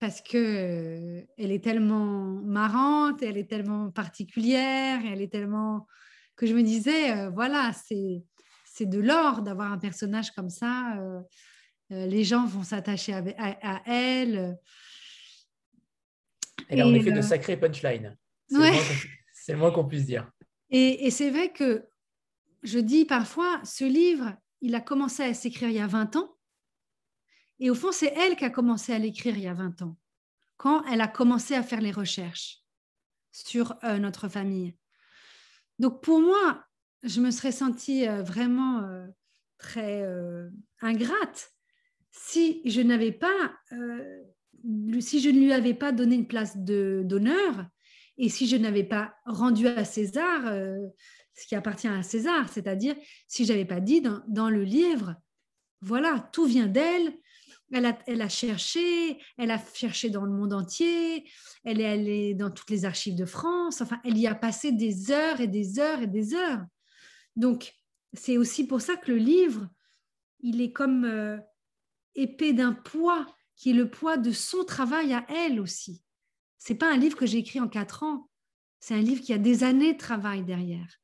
parce que elle est tellement marrante, elle est tellement particulière, elle est tellement que je me disais, euh, voilà, c'est, c'est de l'or d'avoir un personnage comme ça. Euh, euh, les gens vont s'attacher à, elle. Elle a en effet de sacrés punchlines. C'est, le moins qu'on puisse dire. Et, et c'est vrai que je dis parfois, ce livre, il a commencé à s'écrire il y a 20 ans. Et au fond, c'est elle qui a commencé à l'écrire il y a 20 ans, quand elle a commencé à faire les recherches sur notre famille. Donc pour moi, je me serais sentie euh, vraiment euh, très euh, ingrate si je n'avais pas, si je ne lui avais pas donné une place d'honneur et si je n'avais pas rendu à César ce qui appartient à César, c'est-à-dire si je n'avais pas dit dans, le livre, voilà, tout vient d'elle, elle a, cherché, elle a cherché dans le monde entier, elle est allée dans toutes les archives de France, enfin, elle y a passé des heures et des heures et des heures. Donc, c'est aussi pour ça que le livre, il est comme euh, épais d'un poids, qui est le poids de son travail à elle aussi. C'est pas un livre que j'ai écrit en quatre ans, c'est un livre qui a des années de travail derrière.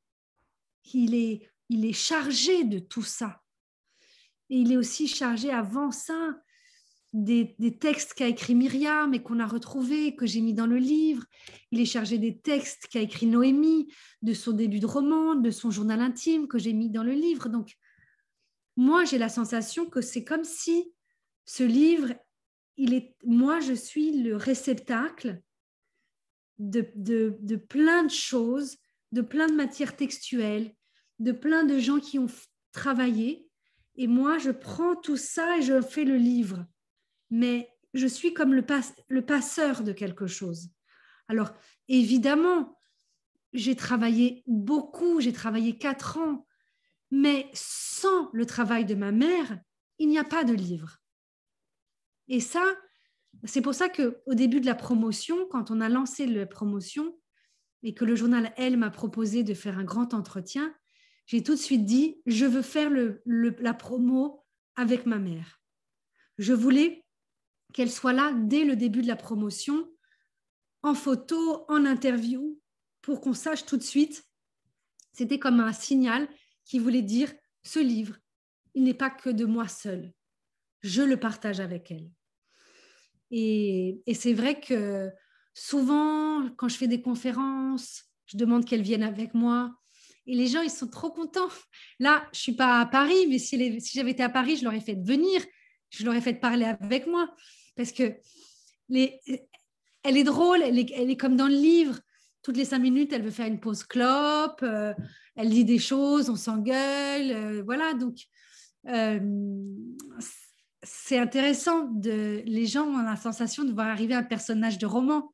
Il est, il est chargé de tout ça. Et il est aussi chargé avant ça des, textes qu'a écrit Myriam et qu'on a retrouvés, que j'ai mis dans le livre. Il est chargé des textes qu'a écrit Noémie, de son début de roman, de son journal intime que j'ai mis dans le livre. Donc, moi, j'ai la sensation que c'est comme si ce livre, il est, moi, je suis le réceptacle de, de plein de choses, de plein de matières textuelles, de plein de gens qui ont travaillé. Et moi, je prends tout ça et je fais le livre mais je suis comme le, passeur de quelque chose. Alors, évidemment, j'ai travaillé beaucoup, j'ai travaillé quatre ans, mais sans le travail de ma mère, il n'y a pas de livre. Et ça, c'est pour ça qu'au début de la promotion, quand on a lancé la promotion et que le journal Elle m'a proposé de faire un grand entretien, j'ai tout de suite dit, je veux faire la promo avec ma mère. Je voulais qu'elle soit là dès le début de la promotion, en photo, en interview, pour qu'on sache tout de suite. C'était comme un signal qui voulait dire, ce livre, il n'est pas que de moi seule. Je le partage avec elle. Et, c'est vrai que souvent, quand je fais des conférences, je demande qu'elle vienne avec moi. Et les gens, ils sont trop contents. Là, je suis pas à Paris, mais si, j'avais été à Paris, je l'aurais fait venir, je l'aurais fait parler avec moi parce que elle est drôle, elle est, comme dans le livre. toutes les cinq minutes, elle veut faire une pause clope, euh, elle dit des choses, on s'engueule, euh, voilà. Donc, c'est intéressant. Les gens ont la sensation de voir arriver un personnage de roman.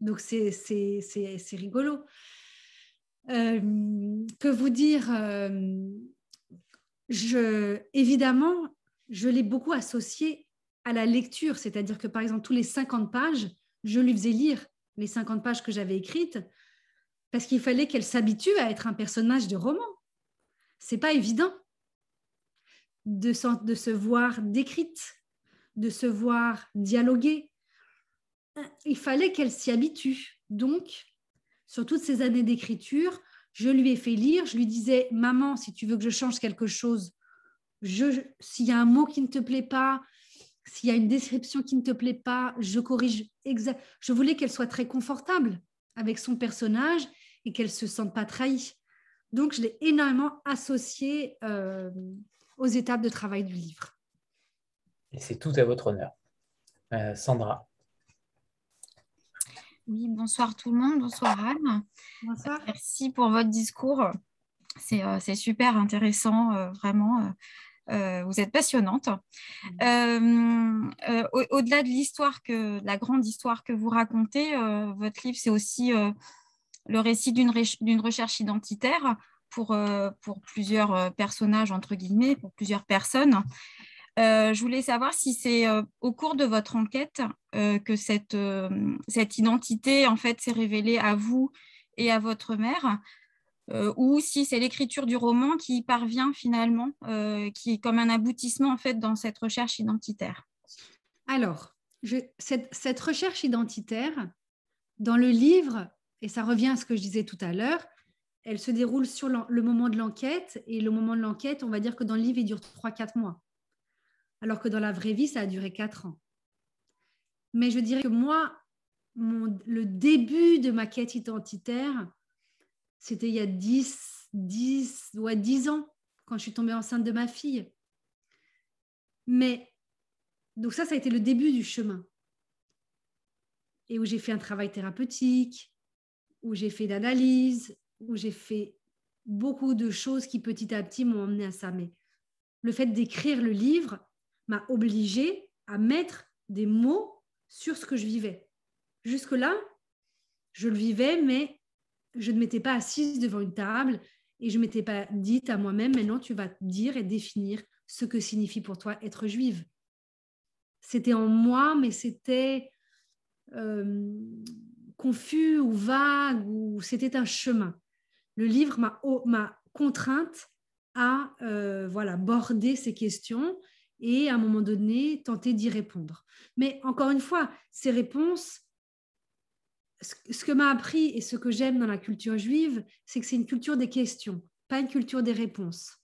Donc, c'est rigolo. Que vous dire je, Évidemment, je l'ai beaucoup associé à la lecture, c'est-à-dire que par exemple, tous les 50 pages, je lui faisais lire les 50 pages que j'avais écrites parce qu'il fallait qu'elle s'habitue à être un personnage de roman. C'est pas évident de, de se voir décrite, de se voir dialoguer. Il fallait qu'elle s'y habitue. Donc, sur toutes ces années d'écriture, je lui ai fait lire, je lui disais, maman, si tu veux que je change quelque chose, s'il y a un mot qui ne te plaît pas, s'il y a une description qui ne te plaît pas, je corrige. Exact. Je voulais qu'elle soit très confortable avec son personnage et qu'elle ne se sente pas trahie. Donc, je l'ai énormément associé euh, aux étapes de travail du livre. Et c'est tout à votre honneur. Euh, Sandra. Oui, bonsoir tout le monde. Bonsoir Anne. Bonsoir. Merci pour votre discours. C'est euh, super intéressant, vraiment. Euh, vous êtes passionnante. Euh, euh, au-delà de l'histoire, que la grande histoire que vous racontez, votre livre, c'est aussi le récit d'une recherche identitaire pour, pour plusieurs personnages, entre guillemets, pour plusieurs personnes. Je voulais savoir si c'est au cours de votre enquête que cette, identité en fait s'est révélée à vous et à votre mère, euh, ou si c'est l'écriture du roman qui parvient finalement, euh, qui est comme un aboutissement en fait dans cette recherche identitaire. Alors, cette, recherche identitaire, dans le livre, et ça revient à ce que je disais tout à l'heure, elle se déroule sur le moment de l'enquête, et le moment de l'enquête, on va dire que dans le livre, il dure 3-4 mois, alors que dans la vraie vie, ça a duré 4 ans. Mais je dirais que moi, le début de ma quête identitaire, c'était il y a 10, 10, ouais, 10 ans, quand je suis tombée enceinte de ma fille. Mais, donc ça, ça a été le début du chemin. Et où j'ai fait un travail thérapeutique, où j'ai fait d'analyse, où j'ai fait beaucoup de choses qui petit à petit m'ont emmené à ça. Mais le fait d'écrire le livre m'a obligée à mettre des mots sur ce que je vivais. Jusque-là, je le vivais, mais je ne m'étais pas assise devant une table et je ne m'étais pas dite à moi-même, maintenant tu vas dire et définir ce que signifie pour toi être juive. C'était en moi, mais c'était euh, confus ou vague, ou c'était un chemin. Le livre m'a contrainte à euh, voilà, border ces questions et à un moment donné, tenter d'y répondre. Mais encore une fois, ces réponses, ce que m'a appris et ce que j'aime dans la culture juive, c'est que c'est une culture des questions, pas une culture des réponses.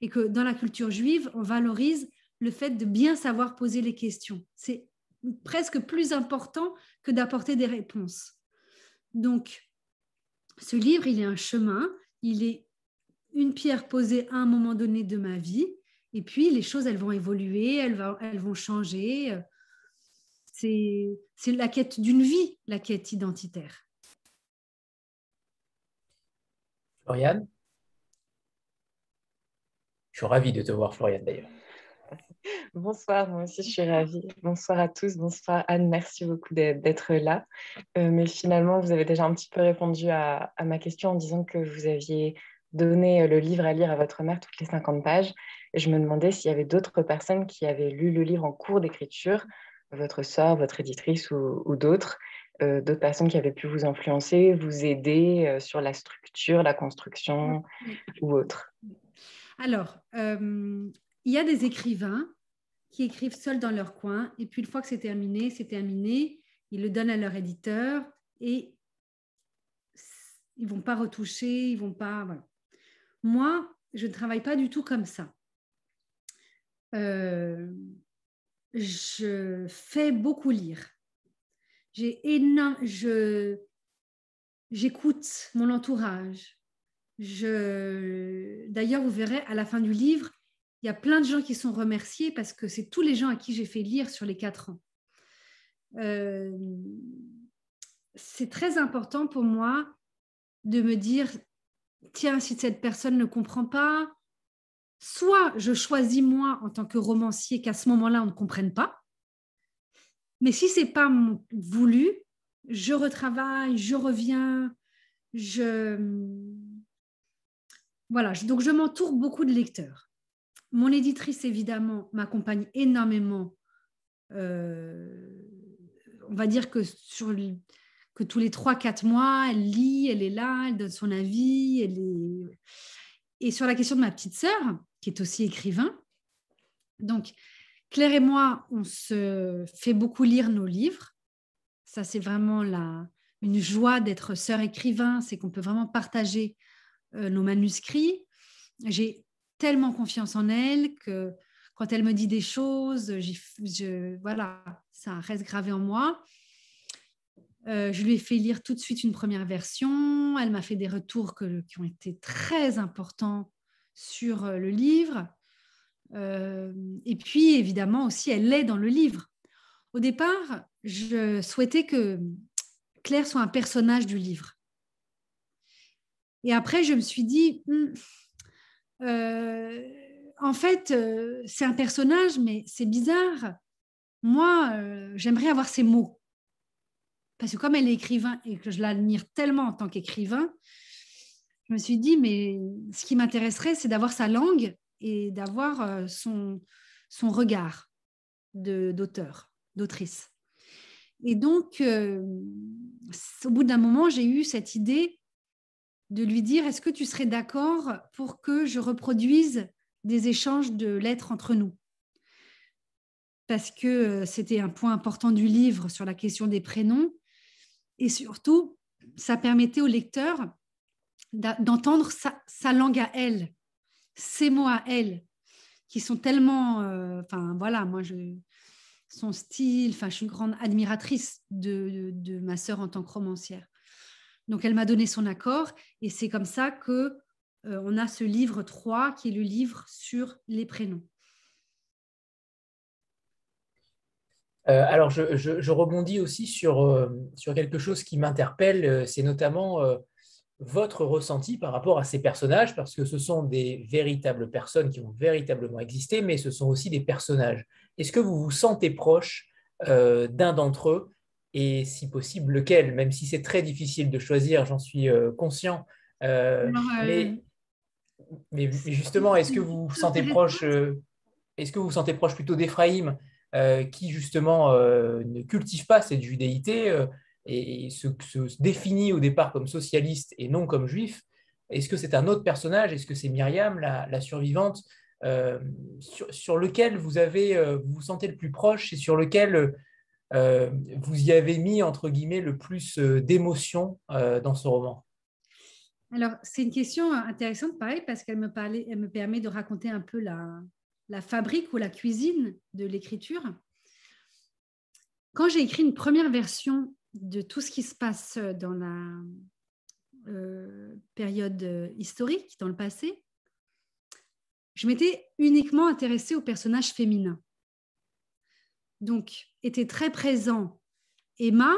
Et que dans la culture juive, on valorise le fait de bien savoir poser les questions. C'est presque plus important que d'apporter des réponses. Donc, ce livre, il est un chemin, il est une pierre posée à un moment donné de ma vie, et puis les choses, elles vont évoluer, elles, elles vont changer c'est la quête d'une vie, la quête identitaire. Floriane? Je suis ravie de te voir, Floriane, d'ailleurs. Bonsoir, moi aussi je suis ravie. Bonsoir à tous, bonsoir Anne, merci beaucoup d'être là. Euh, mais finalement, vous avez déjà un petit peu répondu à, à, ma question en disant que vous aviez donné le livre à lire à votre mère toutes les 50 pages. Et je me demandais s'il y avait d'autres personnes qui avaient lu le livre en cours d'écriture votre sœur, votre éditrice ou, d'autres, euh, d'autres personnes qui avaient pu vous influencer, vous aider euh, sur la structure, la construction ou autre? Alors, euh, il y a des écrivains qui écrivent seuls dans leur coin, et puis une fois que c'est terminé, c'est terminé, ils le donnent à leur éditeur et ils vont pas retoucher, ils vont pas. Moi, je ne travaille pas du tout comme ça. Euh, je fais beaucoup lire. J'ai je, j'écoute mon entourage. Je, d'ailleurs, vous verrez à la fin du livre, il y a plein de gens qui sont remerciés parce que c'est tous les gens à qui j'ai fait lire sur les quatre ans. Euh, c'est très important pour moi de me dire, tiens, si cette personne ne comprend pas, soit je choisis moi en tant que romancier qu'à ce moment-là, on ne comprenne pas, mais si c'est pas voulu, je retravaille, je reviens, je voilà. Donc je m'entoure beaucoup de lecteurs. Mon éditrice évidemment m'accompagne énormément. Euh, on va dire que sur que tous les 3-4 mois, elle lit, elle est là, elle donne son avis, elle est... Et sur la question de ma petite sœur, qui est aussi écrivain, donc Claire et moi, on se fait beaucoup lire nos livres. Ça, c'est vraiment la, une joie d'être sœur écrivain, c'est qu'on peut vraiment partager euh, nos manuscrits. J'ai tellement confiance en elle que quand elle me dit des choses, voilà, ça reste gravé en moi. Euh, je lui ai fait lire tout de suite une première version. Elle m'a fait des retours qui ont été très importants sur euh, le livre. Euh, et puis, évidemment, aussi, elle l'est dans le livre. Au départ, je souhaitais que Claire soit un personnage du livre. Et après, je me suis dit, hmm, euh, en fait, c'est un personnage, mais c'est bizarre. Moi, j'aimerais avoir ses mots. Parce que comme elle est écrivain et que je l'admire tellement en tant qu'écrivain, je me suis dit, mais ce qui m'intéresserait, c'est d'avoir sa langue et d'avoir euh, son, regard d'auteur, d'autrice. Et donc, euh, au bout d'un moment, j'ai eu cette idée de lui dire, est-ce que tu serais d'accord pour que je reproduise des échanges de lettres entre nous? Parce que euh, c'était un point important du livre sur la question des prénoms. Et surtout, ça permettait au lecteur d'entendre sa, langue à elle, ces mots à elle, qui sont tellement, euh, enfin voilà, moi je, son style, je suis une grande admiratrice de, ma sœur en tant que romancière. Donc elle m'a donné son accord et c'est comme ça que euh, on a ce livre 3 qui est le livre sur les prénoms. Euh, alors, je, rebondis aussi sur, sur quelque chose qui m'interpelle, c'est notamment votre ressenti par rapport à ces personnages, parce que ce sont des véritables personnes qui ont véritablement existé, mais ce sont aussi des personnages. Est-ce que vous vous sentez proche euh, d'un d'entre eux et si possible lequel, même si c'est très difficile de choisir, j'en suis euh, conscient. Euh, mais, mais, justement, est-ce que vous vous sentez proche Est-ce que vous vous sentez proche plutôt d'Éphraïm, qui justement ne cultive pas cette judéité et, se, définit au départ comme socialiste et non comme juif, est-ce que c'est un autre personnage? Est-ce que c'est Myriam, la, survivante, euh, sur, lequel vous avez, euh, vous, vous sentez le plus proche et sur lequel euh, vous y avez mis, entre guillemets, le plus d'émotion dans ce roman? Alors, c'est une question intéressante, pareil, parce qu'elle me, permet de raconter un peu la fabrique ou la cuisine de l'écriture. Quand j'ai écrit une première version de tout ce qui se passe dans la euh, période euh, historique, dans le passé, je m'étais uniquement intéressée aux personnages féminins. Donc, était très présent Emma,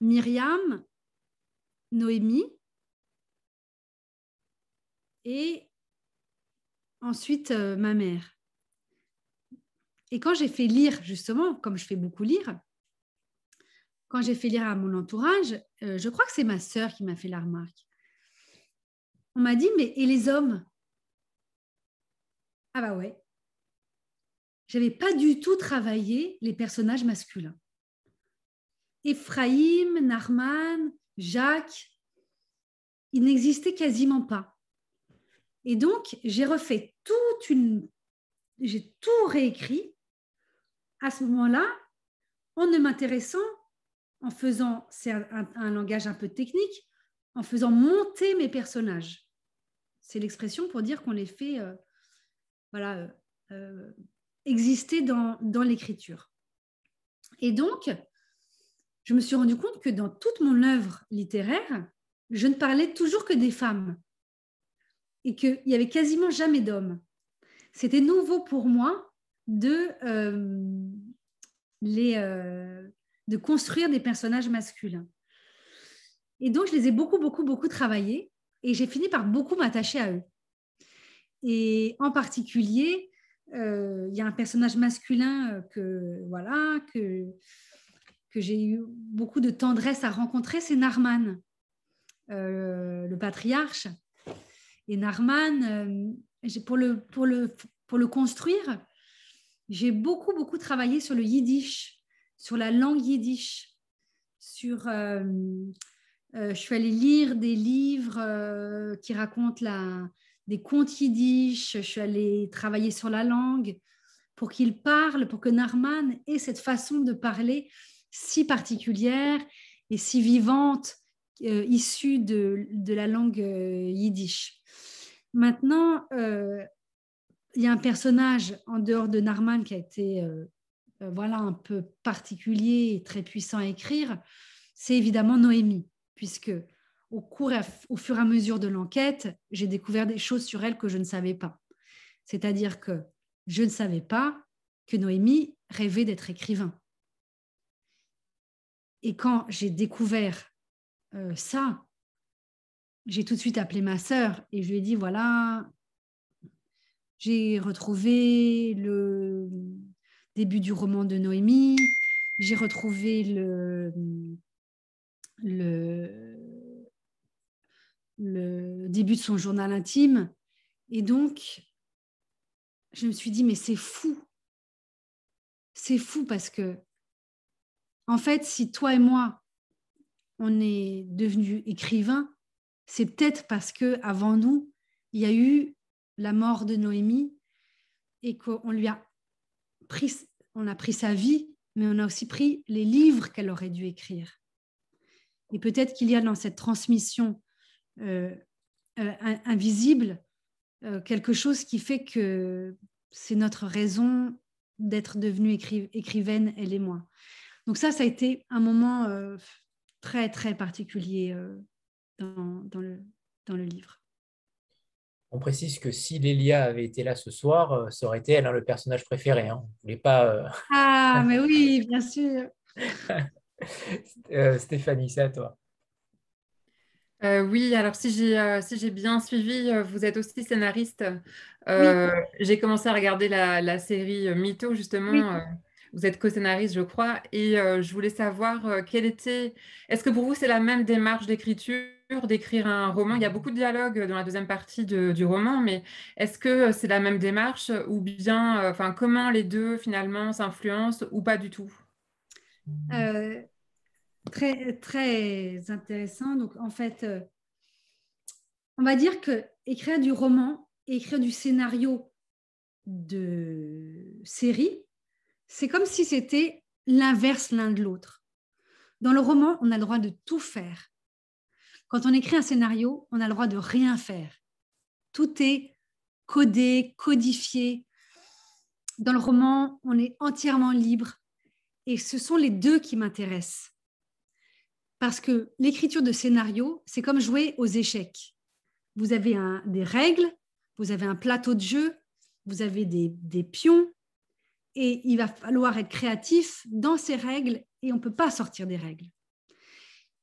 Myriam, Noémie, et ensuite euh, ma mère. Et quand j'ai fait lire, justement, comme je fais beaucoup lire, quand j'ai fait lire à mon entourage, euh, je crois que c'est ma sœur qui m'a fait la remarque. On m'a dit, mais et les hommes? Ah bah ouais. J'avais pas du tout travaillé les personnages masculins. Ephraïm, Narman, Jacques, ils n'existaient quasiment pas. Et donc, j'ai refait toute une... J'ai tout réécrit à ce moment-là en ne m'intéressant en faisant, c'est un, langage un peu technique, en faisant monter mes personnages. C'est l'expression pour dire qu'on les fait euh, voilà, euh, euh, exister dans, dans l'écriture. Et donc, je me suis rendu compte que dans toute mon œuvre littéraire, je ne parlais toujours que des femmes et qu'il n'y avait quasiment jamais d'hommes. C'était nouveau pour moi de les, de construire des personnages masculins. Et donc, je les ai beaucoup, beaucoup, beaucoup travaillés et j'ai fini par beaucoup m'attacher à eux. Et en particulier, euh, il y a un personnage masculin euh, que, voilà, que, que j'ai eu beaucoup de tendresse à rencontrer, c'est Narman, euh, le patriarche. Et Narman, pour, le, pour, le, pour le construire, j'ai beaucoup, beaucoup travaillé sur le yiddish, sur la langue yiddish, sur... je suis allée lire des livres qui racontent des contes yiddish, je suis allée travailler sur la langue pour qu'il parle, pour que Narman ait cette façon de parler si particulière et si vivante, euh, issue de, la langue euh, yiddish. Maintenant, euh, il y a un personnage en dehors de Narman qui a été voilà, un peu particulier et très puissant à écrire, c'est évidemment Noémie, puisque au, cours, au fur et à mesure de l'enquête, j'ai découvert des choses sur elle que je ne savais pas. C'est-à-dire que je ne savais pas que Noémie rêvait d'être écrivain. Et quand j'ai découvert euh, ça, j'ai tout de suite appelé ma sœur et je lui ai dit, voilà, j'ai retrouvé le début du roman de Noémie, j'ai retrouvé le, le, début de son journal intime. Et donc, je me suis dit, mais c'est fou. C'est fou parce que, en fait, si toi et moi, on est devenus écrivains, c'est peut-être parce que avant nous, il y a eu la mort de Noémie et qu'on lui a on a pris sa vie, mais on a aussi pris les livres qu'elle aurait dû écrire. Et peut-être qu'il y a dans cette transmission euh, euh, invisible, euh, quelque chose qui fait que c'est notre raison d'être devenue écrivaine, elle et moi. Donc ça, ça a été un moment très, très particulier dans le livre. On précise que si Lélia avait été là ce soir, ça aurait été elle hein, le personnage préféré. Hein. On voulait pas. Ah, mais oui, bien sûr. Stéphanie, c'est à toi. Euh, oui, alors si j'ai euh, si j'ai bien suivi, euh, vous êtes aussi scénariste. J'ai commencé à regarder la, série Mytho, justement. vous êtes co-scénariste, je crois, et je voulais savoir quelle était. Est-ce que pour vous c'est la même démarche d'écriture, d'écrire un roman Il y a beaucoup de dialogues dans la deuxième partie du roman, mais est-ce que c'est la même démarche ou bien, enfin, comment les deux finalement s'influencent ou pas du tout? Très, très intéressant. Donc, en fait, euh, on va dire que écrire du roman et écrire du scénario de série, c'est comme si c'était l'inverse l'un de l'autre. Dans le roman, on a le droit de tout faire. Quand on écrit un scénario, on a le droit de rien faire. Tout est codé, codifié. Dans le roman, on est entièrement libre. Et ce sont les deux qui m'intéressent. Parce que l'écriture de scénario, c'est comme jouer aux échecs. Vous avez des règles, vous avez un plateau de jeu, vous avez des, pions, et il va falloir être créatif dans ces règles, et on ne peut pas sortir des règles.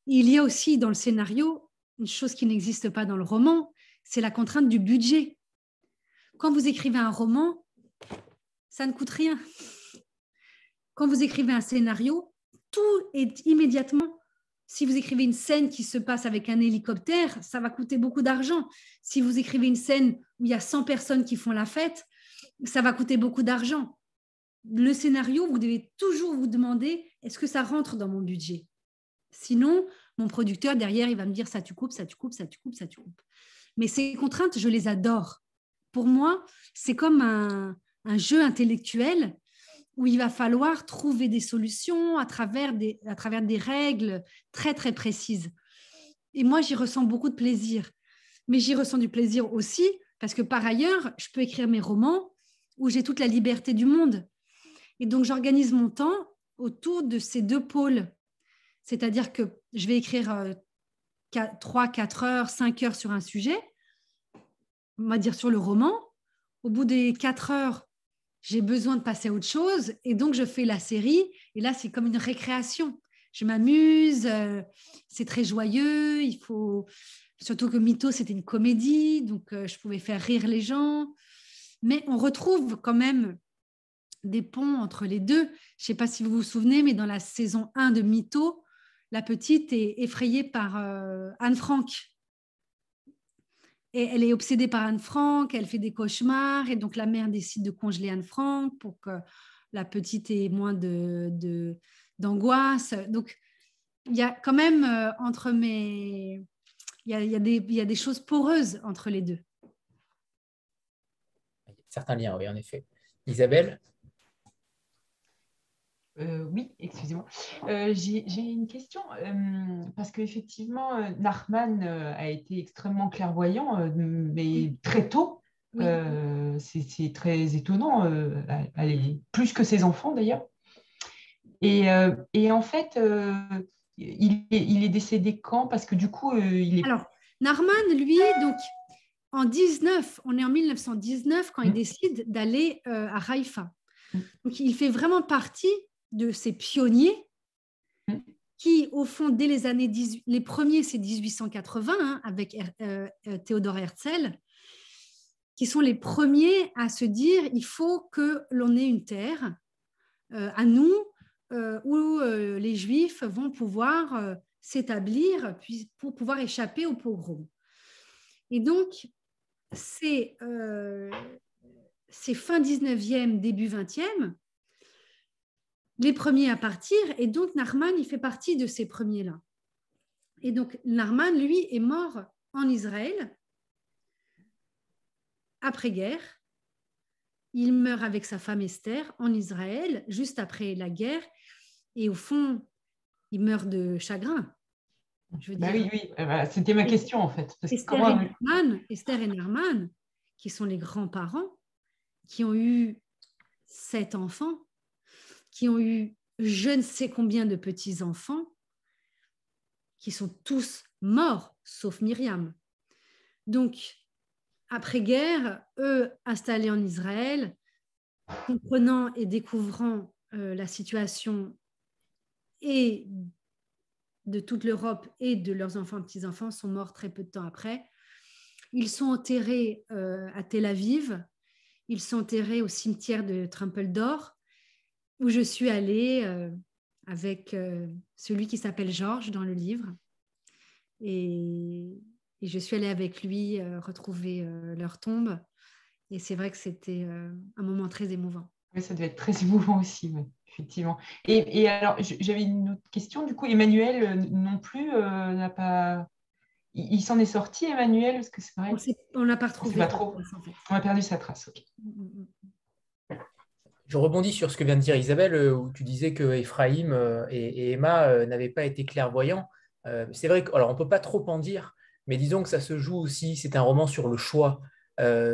Il y a aussi dans le scénario une chose qui n'existe pas dans le roman, c'est la contrainte du budget. Quand vous écrivez un roman, ça ne coûte rien. Quand vous écrivez un scénario, tout est immédiatement si vous écrivez une scène qui se passe avec un hélicoptère, ça va coûter beaucoup d'argent. Si vous écrivez une scène où il y a 100 personnes qui font la fête, ça va coûter beaucoup d'argent. Le scénario, vous devez toujours vous demander est-ce que ça rentre dans mon budget? Sinon, mon producteur derrière, il va me dire ça tu coupes, ça tu coupes, ça tu coupes, ça tu coupes. Mais ces contraintes, je les adore. Pour moi, c'est comme un, jeu intellectuel où il va falloir trouver des solutions à travers des règles très, très précises. Et moi, j'y ressens beaucoup de plaisir. Mais j'y ressens du plaisir aussi parce que par ailleurs, je peux écrire mes romans où j'ai toute la liberté du monde. Et donc, j'organise mon temps autour de ces deux pôles. C'est-à-dire que je vais écrire 3, 4 heures, 5 heures sur un sujet, on va dire sur le roman. Au bout des 4 heures, j'ai besoin de passer à autre chose. Et donc, je fais la série. Et là, c'est comme une récréation. Je m'amuse, euh, c'est très joyeux. Il faut. Surtout que Mytho, c'était une comédie, donc euh, je pouvais faire rire les gens. Mais on retrouve quand même des ponts entre les deux. Je ne sais pas si vous vous souvenez, mais dans la saison 1 de Mytho, la petite est effrayée par euh, Anne Frank. Et elle est obsédée par Anne Frank, elle fait des cauchemars, et donc la mère décide de congeler Anne Frank pour que la petite ait moins de, d'angoisse. Donc, il y a quand même euh, entre mes... Il y a, y y a des choses poreuses entre les deux. Certains liens, oui, en effet. Isabelle? Euh, oui, excusez-moi. Euh, j'ai une question euh, parce qu'effectivement, Nachman a été extrêmement clairvoyant, mais très tôt. C'est très étonnant, plus que ses enfants d'ailleurs. Et, en fait, il est, décédé quand? Parce que du coup, il est. Alors, Narman, lui, donc en 19, on est en 1919 quand il mmh. décide d'aller à Haïfa. Mmh. Donc, il fait vraiment partie de ces pionniers qui, au fond, dès les années 18, les premiers, c'est 1880 hein, avec euh, euh, Théodore Herzl, qui sont les premiers à se dire il faut que l'on ait une terre euh, à nous où les Juifs vont pouvoir s'établir pour pouvoir échapper au pogrom. Et donc, c'est fin 19e, début 20e les premiers à partir, et donc Narman, il fait partie de ces premiers-là. Et donc Narman, lui, est mort en Israël après-guerre. Il meurt avec sa femme Esther en Israël, juste après la guerre, et au fond, il meurt de chagrin. Bah oui, oui, euh, bah, c'était ma question en fait. Esther, et Narman, Esther et Narman, qui sont les grands-parents, qui ont eu sept enfants, qui ont eu je ne sais combien de petits-enfants, qui sont tous morts, sauf Myriam. Donc, après-guerre, eux installés en Israël, comprenant et découvrant euh, la situation et de toute l'Europe et de leurs enfants, petits-enfants, sont morts très peu de temps après. Ils sont enterrés euh, à Tel Aviv, ils sont enterrés au cimetière de Trumpeldor, où je suis allée euh, avec euh, celui qui s'appelle Georges dans le livre. Et, je suis allée avec lui euh, retrouver leur tombe. Et c'est vrai que c'était un moment très émouvant. Oui, ça devait être très émouvant aussi, effectivement. Et, et alors, j'avais une autre question. Du coup, Emmanuel non plus n'a pas. Il, s'en est sorti, Emmanuel, parce que c'est vrai. On n'a pas retrouvé. Pas trop. On a perdu sa trace. ok. Je rebondis sur ce que vient de dire Isabelle, euh, où tu disais que Ephraim euh, et, Emma euh, n'avaient pas été clairvoyants. c'est vrai qu'on ne peut pas trop en dire, mais disons que ça se joue aussi, c'est un roman sur le choix,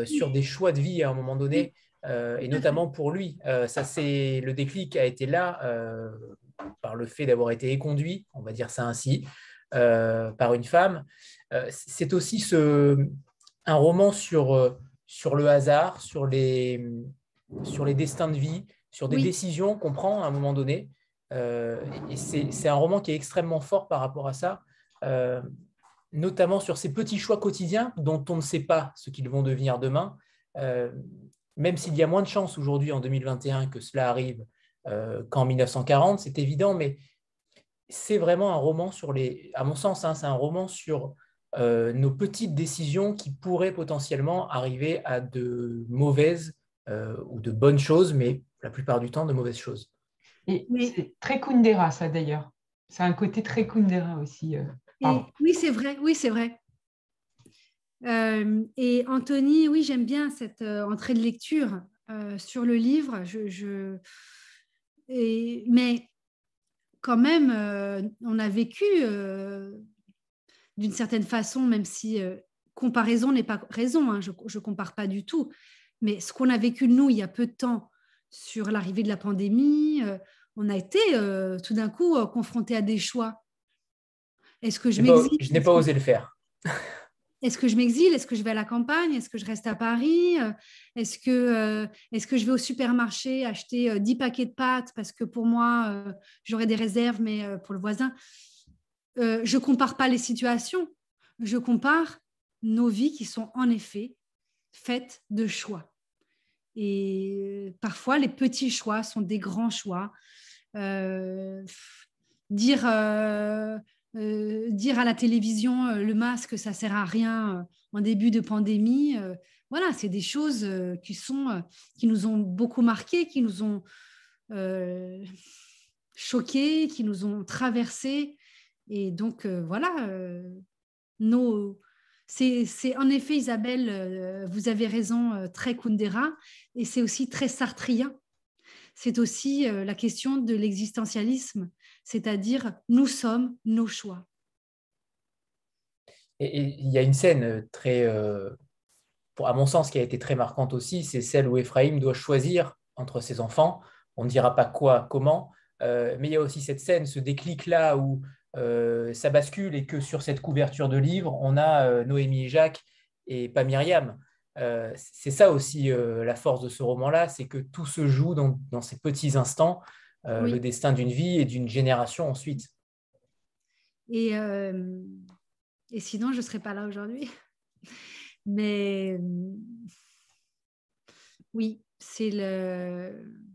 sur des choix de vie à un moment donné, et notamment pour lui. ça, c'est le déclic a été là par le fait d'avoir été éconduit, on va dire ça ainsi, par une femme. c'est aussi ce, un roman sur, sur le hasard, sur les sur les destins de vie, sur des décisions qu'on prend à un moment donné. Euh, et c'est un roman qui est extrêmement fort par rapport à ça, euh, notamment sur ces petits choix quotidiens dont on ne sait pas ce qu'ils vont devenir demain. Euh, même s'il y a moins de chances aujourd'hui en 2021 que cela arrive qu'en 1940, c'est évident, mais c'est vraiment un roman sur les, à mon sens, hein, c'est un roman sur nos petites décisions qui pourraient potentiellement arriver à de mauvaises ou de bonnes choses, mais la plupart du temps de mauvaises choses. Et c'est très Kundera, ça d'ailleurs. C'est un côté très Kundera aussi. Euh, oui, c'est vrai. Oui, c'est vrai. Euh, et Anthony, oui, j'aime bien cette entrée de lecture sur le livre. Je, mais quand même, on a vécu d'une certaine façon, même si comparaison n'est pas raison, hein, je ne compare pas du tout, mais ce qu'on a vécu, nous, il y a peu de temps, sur l'arrivée de la pandémie, euh, on a été euh, tout d'un coup euh, confronté à des choix. Est-ce que je m'existe Je n'ai pas osé le faire. est-ce que je m'exile? Est-ce que je vais à la campagne? Est-ce que je reste à Paris? Est-ce que, est que je vais au supermarché acheter 10 paquets de pâtes parce que pour moi, j'aurai des réserves, mais pour le voisin? Je ne compare pas les situations. Je compare nos vies qui sont en effet faites de choix. Et parfois, les petits choix sont des grands choix. dire euh, dire à la télévision euh, le masque, ça sert à rien euh, en début de pandémie. voilà, c'est des choses qui, sont, qui nous ont beaucoup marqués, qui nous ont choqués, qui nous ont traversés. Et donc, voilà, nos... C'est en effet, Isabelle, vous avez raison, très Kundera, et c'est aussi très sartrien. C'est aussi la question de l'existentialisme c'est-à-dire nous sommes nos choix. Et il y a une scène très, euh, à mon sens, qui a été très marquante aussi, c'est celle où Ephraim doit choisir entre ses enfants. On ne dira pas quoi, comment, euh, mais il y a aussi cette scène, ce déclic-là où euh, ça bascule et que sur cette couverture de livre, on a Noémie et Jacques et pas Myriam. c'est ça aussi la force de ce roman-là, c'est que tout se joue dans ces petits instants euh, le destin d'une vie et d'une génération ensuite. Et, euh, et sinon, je ne serais pas là aujourd'hui. Mais oui, c'est le.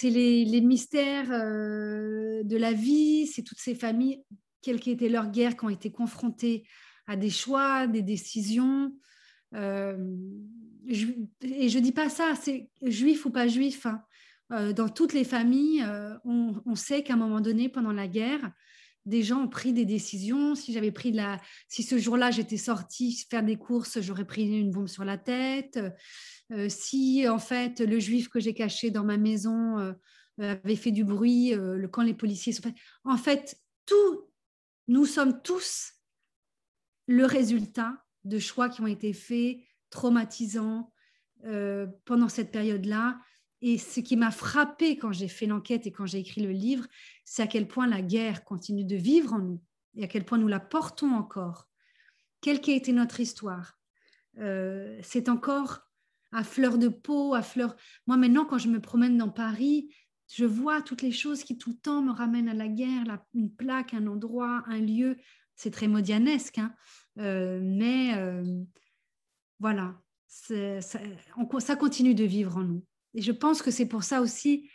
C'est les, mystères euh, de la vie, c'est toutes ces familles, quelle qu'ait été leur guerre, qui ont été confrontées à des choix, des décisions. et je ne dis pas ça, c'est juif ou pas juif. Hein. Euh, dans toutes les familles, euh, on, sait qu'à un moment donné, pendant la guerre, des gens ont pris des décisions. Si j'avais pris la, si ce jour-là j'étais sortie faire des courses, j'aurais pris une bombe sur la tête. Euh, si en fait le juif que j'ai caché dans ma maison avait fait du bruit, le, quand les policiers sont en fait tout, nous sommes tous le résultat de choix qui ont été faits, traumatisants pendant cette période-là et ce qui m'a frappé quand j'ai fait l'enquête et quand j'ai écrit le livre, c'est à quel point la guerre continue de vivre en nous et à quel point nous la portons encore. Quelle qu'ait été notre histoire, euh, c'est encore à fleur de peau, à fleur. Moi maintenant, quand je me promène dans Paris, je vois toutes les choses qui tout le temps me ramènent à la guerre, une plaque, un endroit, un lieu. C'est très modianesque, hein. euh, mais euh, voilà, ça continue de vivre en nous. Et je pense que c'est pour ça aussi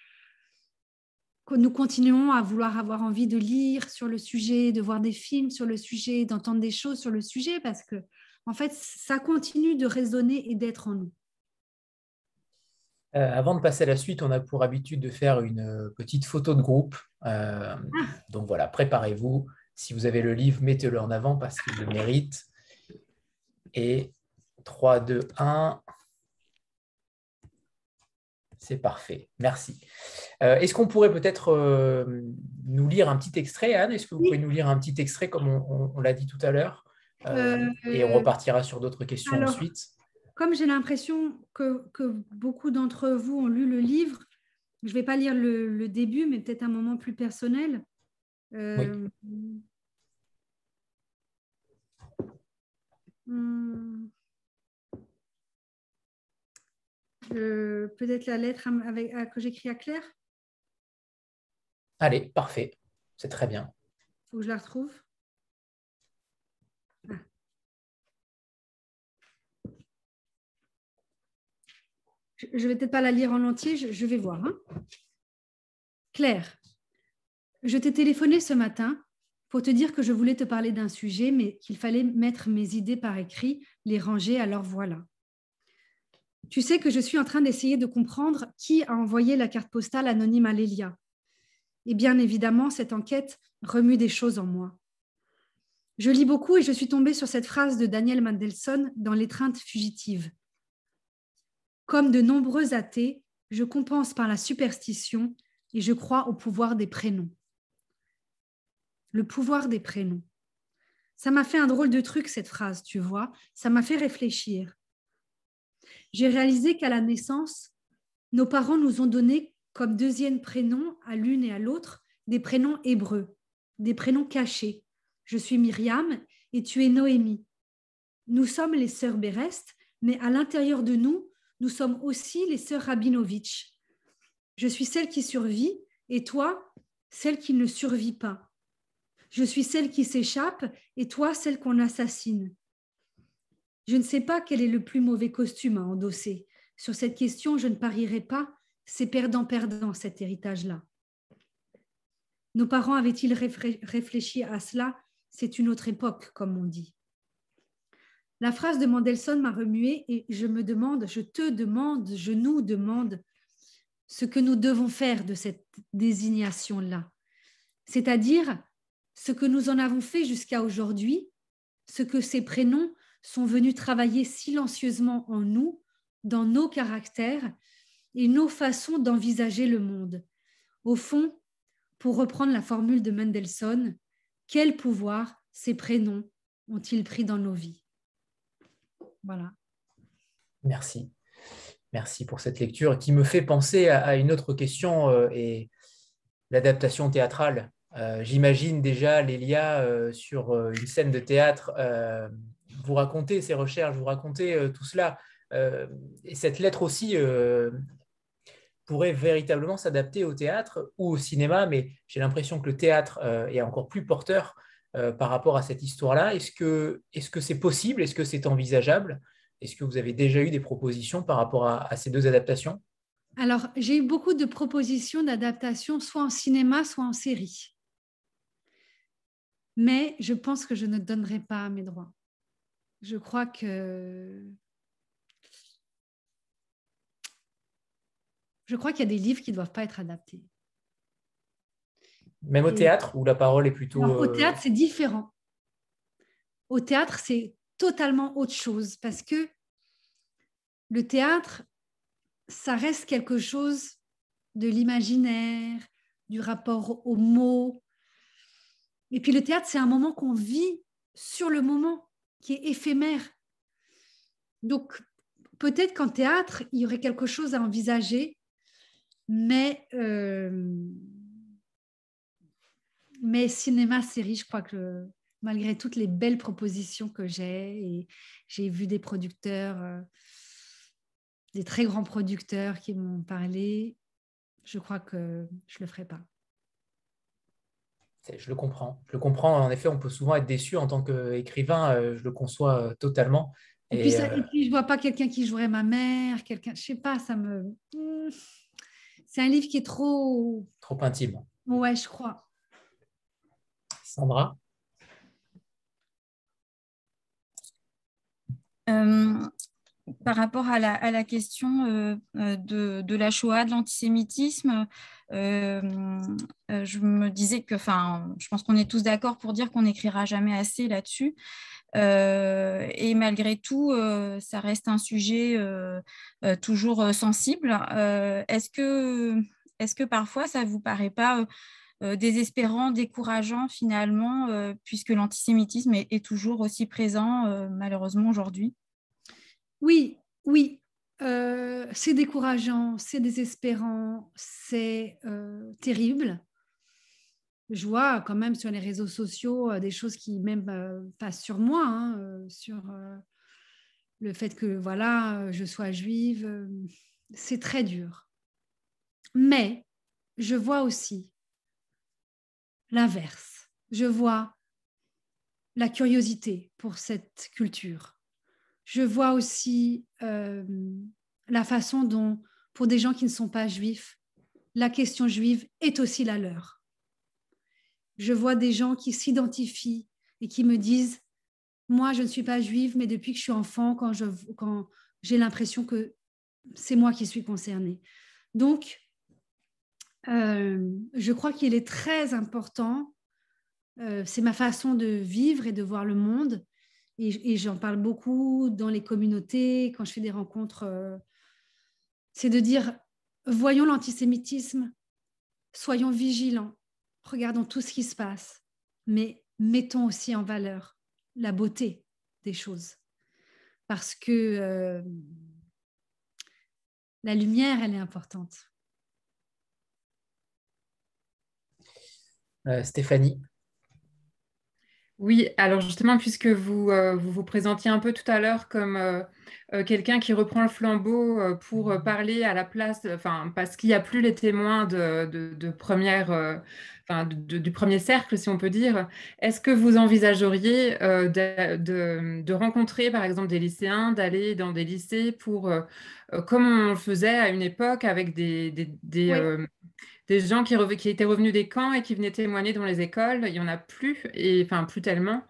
que nous continuons à vouloir avoir envie de lire sur le sujet, de voir des films sur le sujet, d'entendre des choses sur le sujet, parce que en fait, ça continue de résonner et d'être en nous. Euh, avant de passer à la suite, on a pour habitude de faire une euh, petite photo de groupe. Euh, ah. Donc voilà, préparez-vous. Si vous avez le livre, mettez-le en avant parce qu'il le mérite. Et 3, 2, 1. C'est parfait, merci. Euh, est-ce qu'on pourrait peut-être euh, nous lire un petit extrait, Anne? Est-ce que vous pouvez nous lire un petit extrait comme on, l'a dit tout à l'heure euh, Et on repartira sur d'autres questions ensuite? Comme j'ai l'impression que, beaucoup d'entre vous ont lu le livre, je ne vais pas lire le, début, mais peut-être un moment plus personnel. Oui. Peut-être la lettre avec, que j'écris à Claire? Allez, parfait. C'est très bien. Il faut que je la retrouve. Ah. Je ne vais peut-être pas la lire en entier, je, vais voir. Hein. Claire, je t'ai téléphoné ce matin pour te dire que je voulais te parler d'un sujet, mais qu'il fallait mettre mes idées par écrit, les ranger, alors voilà. Tu sais que je suis en train d'essayer de comprendre qui a envoyé la carte postale anonyme à Lélia. Et bien évidemment, cette enquête remue des choses en moi. Je lis beaucoup et je suis tombée sur cette phrase de Daniel Mandelson dans L'étreinte fugitive. Comme de nombreux athées, je compense par la superstition et je crois au pouvoir des prénoms. Le pouvoir des prénoms. Ça m'a fait un drôle de truc, cette phrase, tu vois. Ça m'a fait réfléchir j'ai réalisé qu'à la naissance, nos parents nous ont donné comme deuxième prénom à l'une et à l'autre des prénoms hébreux, des prénoms cachés. Je suis Myriam et tu es Noémie. Nous sommes les sœurs Berest, mais à l'intérieur de nous, nous sommes aussi les sœurs Rabinovitch. Je suis celle qui survit et toi, celle qui ne survit pas. Je suis celle qui s'échappe et toi, celle qu'on assassine. Je ne sais pas quel est le plus mauvais costume à endosser. Sur cette question, je ne parierai pas. C'est perdant-perdant cet héritage-là. Nos parents avaient-ils réfléchi à cela? C'est une autre époque, comme on dit. La phrase de Mendelssohn m'a remué et je me demande, je te demande, je nous demande ce que nous devons faire de cette désignation-là. C'est-à-dire ce que nous en avons fait jusqu'à aujourd'hui, ce que ces prénoms sont venus travailler silencieusement en nous, dans nos caractères et nos façons d'envisager le monde. Au fond, pour reprendre la formule de Mendelssohn, quel pouvoir ces prénoms ont-ils pris dans nos vies? Voilà. Merci. Merci pour cette lecture qui me fait penser à, une autre question euh, et l'adaptation théâtrale. Euh, j'imagine déjà Lélia euh, sur une scène de théâtre vous raconter ces recherches, vous raconter tout cela. et cette lettre aussi pourrait véritablement s'adapter au théâtre ou au cinéma, mais j'ai l'impression que le théâtre euh, est encore plus porteur euh, par rapport à cette histoire-là. Est-ce que c'est -ce c'est possible? Est-ce que c'est envisageable? Est-ce que vous avez déjà eu des propositions par rapport à, ces deux adaptations? Alors, j'ai eu beaucoup de propositions d'adaptation, soit en cinéma, soit en série. Mais je pense que je ne donnerai pas mes droits. Je crois que je crois qu'il y a des livres qui ne doivent pas être adaptés. Même au théâtre, où la parole est plutôt... au euh, théâtre, c'est différent. Au théâtre, c'est totalement autre chose, parce que le théâtre, ça reste quelque chose de l'imaginaire, du rapport aux mots. Et puis le théâtre, c'est un moment qu'on vit sur le moment, qui est éphémère. Donc, peut-être qu'en théâtre, il y aurait quelque chose à envisager mais, euh, mais cinéma, série, je crois que malgré toutes les belles propositions que j'ai, et j'ai vu des producteurs, euh, des très grands producteurs qui m'ont parlé, je crois que je ne le ferai pas. Je le comprends. Je le comprends. En effet, on peut souvent être déçu en tant qu'écrivain. Euh, je le conçois totalement. Et, puis, ça, et puis, je vois pas quelqu'un qui jouerait ma mère, quelqu'un. Je sais pas, ça me. Hmm c'est un livre qui est trop... Trop intime. Ouais, je crois. Sandra? Euh, Par rapport à la, question euh, euh, de, la Shoah, de l'antisémitisme, je me disais que, enfin, je pense qu'on est tous d'accord pour dire qu'on n'écrira jamais assez là-dessus. Euh, et malgré tout, euh, ça reste un sujet euh, toujours sensible. est-ce que, est que parfois ça ne vous paraît pas désespérant, décourageant finalement, puisque l'antisémitisme est, toujours aussi présent malheureusement aujourd'hui? Oui, oui. c'est décourageant, c'est désespérant, c'est terrible je vois quand même sur les réseaux sociaux euh, des choses qui même euh, passent sur moi, hein, euh, sur le fait que voilà, je sois juive. c'est très dur. Mais je vois aussi l'inverse. Je vois la curiosité pour cette culture. Je vois aussi la façon dont, pour des gens qui ne sont pas juifs, la question juive est aussi la leur je vois des gens qui s'identifient et qui me disent, moi, je ne suis pas juive, mais depuis que je suis enfant, quand, quand j'ai l'impression que c'est moi qui suis concernée. Donc, euh, je crois qu'il est très important, euh, c'est ma façon de vivre et de voir le monde, et, j'en parle beaucoup dans les communautés, quand je fais des rencontres, euh, c'est de dire, voyons l'antisémitisme, soyons vigilants, regardons tout ce qui se passe, mais mettons aussi en valeur la beauté des choses. Parce que euh, la lumière, elle est importante. Euh, Stéphanie Oui, alors justement, puisque vous, vous vous présentiez un peu tout à l'heure comme euh, quelqu'un qui reprend le flambeau euh, pour euh, parler à la place, enfin, parce qu'il n'y a plus les témoins de, première, enfin, du premier cercle, si on peut dire. Est-ce que vous envisageriez de, rencontrer, par exemple, des lycéens, d'aller dans des lycées pour, comme on le faisait à une époque avec des, des, gens qui, étaient revenus des camps et qui venaient témoigner dans les écoles. Il n'y en a plus, et enfin plus tellement.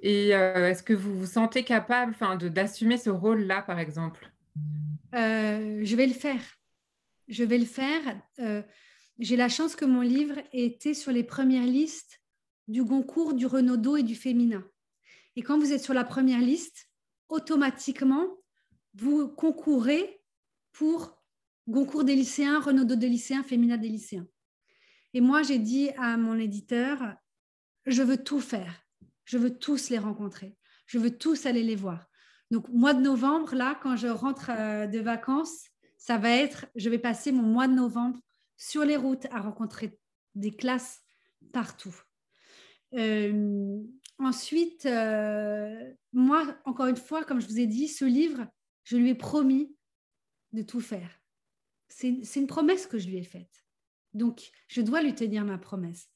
Et euh, est-ce que vous vous sentez capable d'assumer ce rôle-là, par exemple? Euh, Je vais le faire. Je vais le faire. Euh, j'ai la chance que mon livre ait été sur les premières listes du Goncourt, du Renaudot et du Féminin. Et quand vous êtes sur la première liste, automatiquement, vous concourez pour Goncourt des lycéens, Renaudot des lycéens, Féminin des lycéens. Et moi, j'ai dit à mon éditeur, je veux tout faire je veux tous les rencontrer. Je veux tous aller les voir. Donc, mois de novembre, là, quand je rentre euh, de vacances, ça va être, je vais passer mon mois de novembre sur les routes à rencontrer des classes partout. Euh, ensuite, euh, moi, encore une fois, comme je vous ai dit, ce livre, je lui ai promis de tout faire. C'est une promesse que je lui ai faite. Donc, je dois lui tenir ma promesse.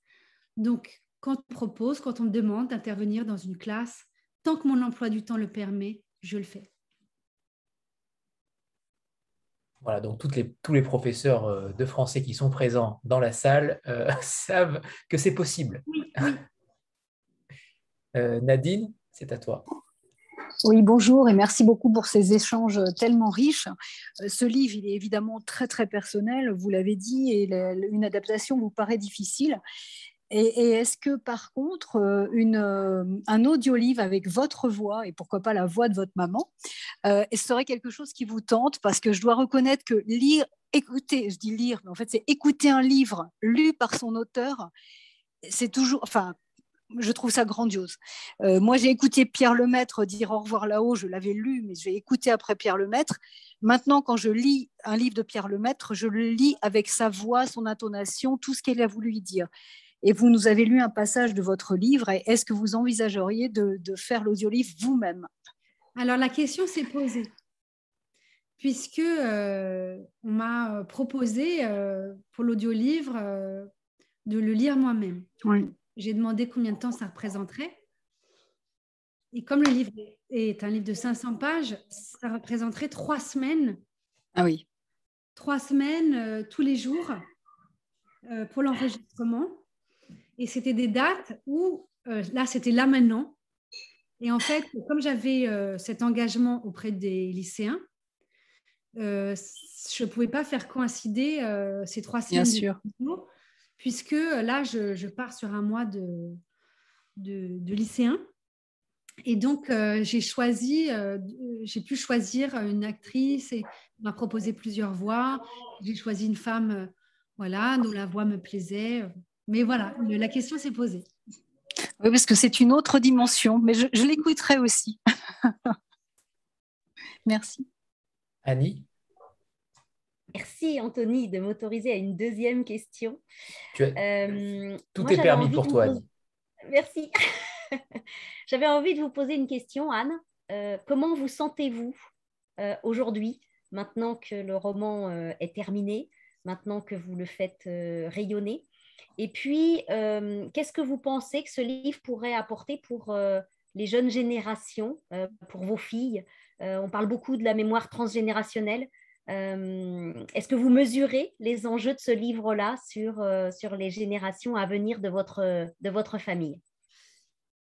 Donc, quand on propose, quand on me demande d'intervenir dans une classe, tant que mon emploi du temps le permet, je le fais. Voilà, donc tous les professeurs euh, de français qui sont présents dans la salle euh, savent que c'est possible. Euh, Nadine, c'est à toi. Oui, bonjour et merci beaucoup pour ces échanges tellement riches. Ce livre, il est évidemment très très personnel, vous l'avez dit, et une adaptation vous paraît difficile. Et, est-ce que par contre, euh, euh, un audio-livre avec votre voix, et pourquoi pas la voix de votre maman, euh, serait quelque chose qui vous tente? Parce que je dois reconnaître que lire, écouter, je dis lire, mais en fait c'est écouter un livre lu par son auteur, c'est toujours, enfin, je trouve ça grandiose. moi, j'ai écouté Pierre Lemaître dire au revoir là-haut, je l'avais lu, mais j'ai écouté après Pierre Lemaître. Maintenant, quand je lis un livre de Pierre Lemaître, je le lis avec sa voix, son intonation, tout ce qu'il a voulu y dire. Et vous nous avez lu un passage de votre livre. Est-ce que vous envisageriez de, faire l'audiolivre vous-même? Alors la question s'est posée, puisque euh, on m'a proposé euh, pour l'audiolivre euh, de le lire moi-même. J'ai demandé combien de temps ça représenterait. Et comme le livre est un livre de 500 pages, ça représenterait trois semaines. Ah oui. Trois semaines tous les jours pour l'enregistrement. Et c'était des dates où, euh, là, c'était là maintenant. Et en fait, comme j'avais euh, cet engagement auprès des lycéens, euh, je ne pouvais pas faire coïncider ces trois semaines. Bien sûr. Puisque là, je, pars sur un mois de, de, lycéens. Et donc, j'ai choisi, j'ai pu choisir une actrice et on m'a proposé plusieurs voix. J'ai choisi une femme, voilà, dont la voix me plaisait. Mais voilà, la question s'est posée. Oui, parce que c'est une autre dimension, mais je, l'écouterai aussi. Merci. Annie? Merci Anthony de m'autoriser à une deuxième question. Euh, Tout est permis pour toi, Annie. Merci. j'avais envie de vous poser une question, Anne. Euh, comment vous sentez-vous euh, aujourd'hui, maintenant que le roman est terminé, maintenant que vous le faites rayonner? Et puis, qu'est-ce que vous pensez que ce livre pourrait apporter pour les jeunes générations, pour vos filles? On parle beaucoup de la mémoire transgénérationnelle. Est-ce que vous mesurez les enjeux de ce livre-là sur, sur les générations à venir de votre, de votre famille?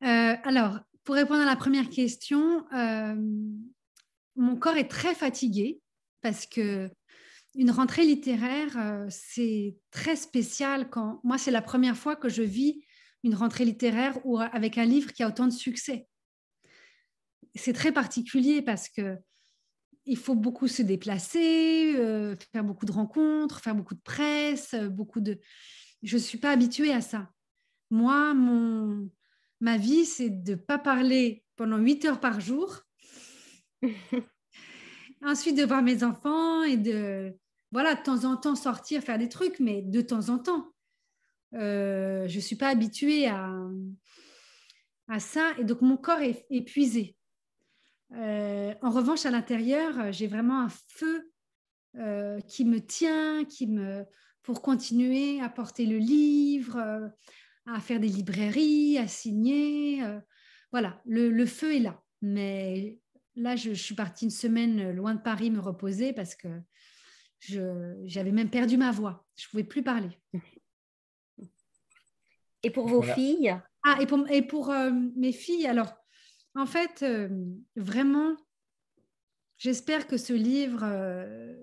Alors, pour répondre à la première question, mon corps est très fatigué parce que une rentrée littéraire, euh, c'est très spécial quand moi, c'est la première fois que je vis une rentrée littéraire ou avec un livre qui a autant de succès. C'est très particulier parce que il faut beaucoup se déplacer, euh, faire beaucoup de rencontres, faire beaucoup de presse, beaucoup de. Je ne suis pas habituée à ça. Moi, mon... ma vie, c'est de ne pas parler pendant 8 heures par jour. Ensuite, de voir mes enfants et de, voilà, de temps en temps sortir, faire des trucs, mais de temps en temps. Euh, je ne suis pas habituée à, à ça, et donc mon corps est épuisé. Euh, en revanche, à l'intérieur, j'ai vraiment un feu euh, qui me tient, qui me pour continuer à porter le livre, euh, à faire des librairies, à signer. voilà, le, feu est là. Mais là, je, suis partie une semaine loin de Paris me reposer parce que j'avais même perdu ma voix. Je ne pouvais plus parler. Et pour vos filles? Ah, et pour, et pour euh, mes filles, alors, en fait, euh, vraiment, j'espère que ce livre euh,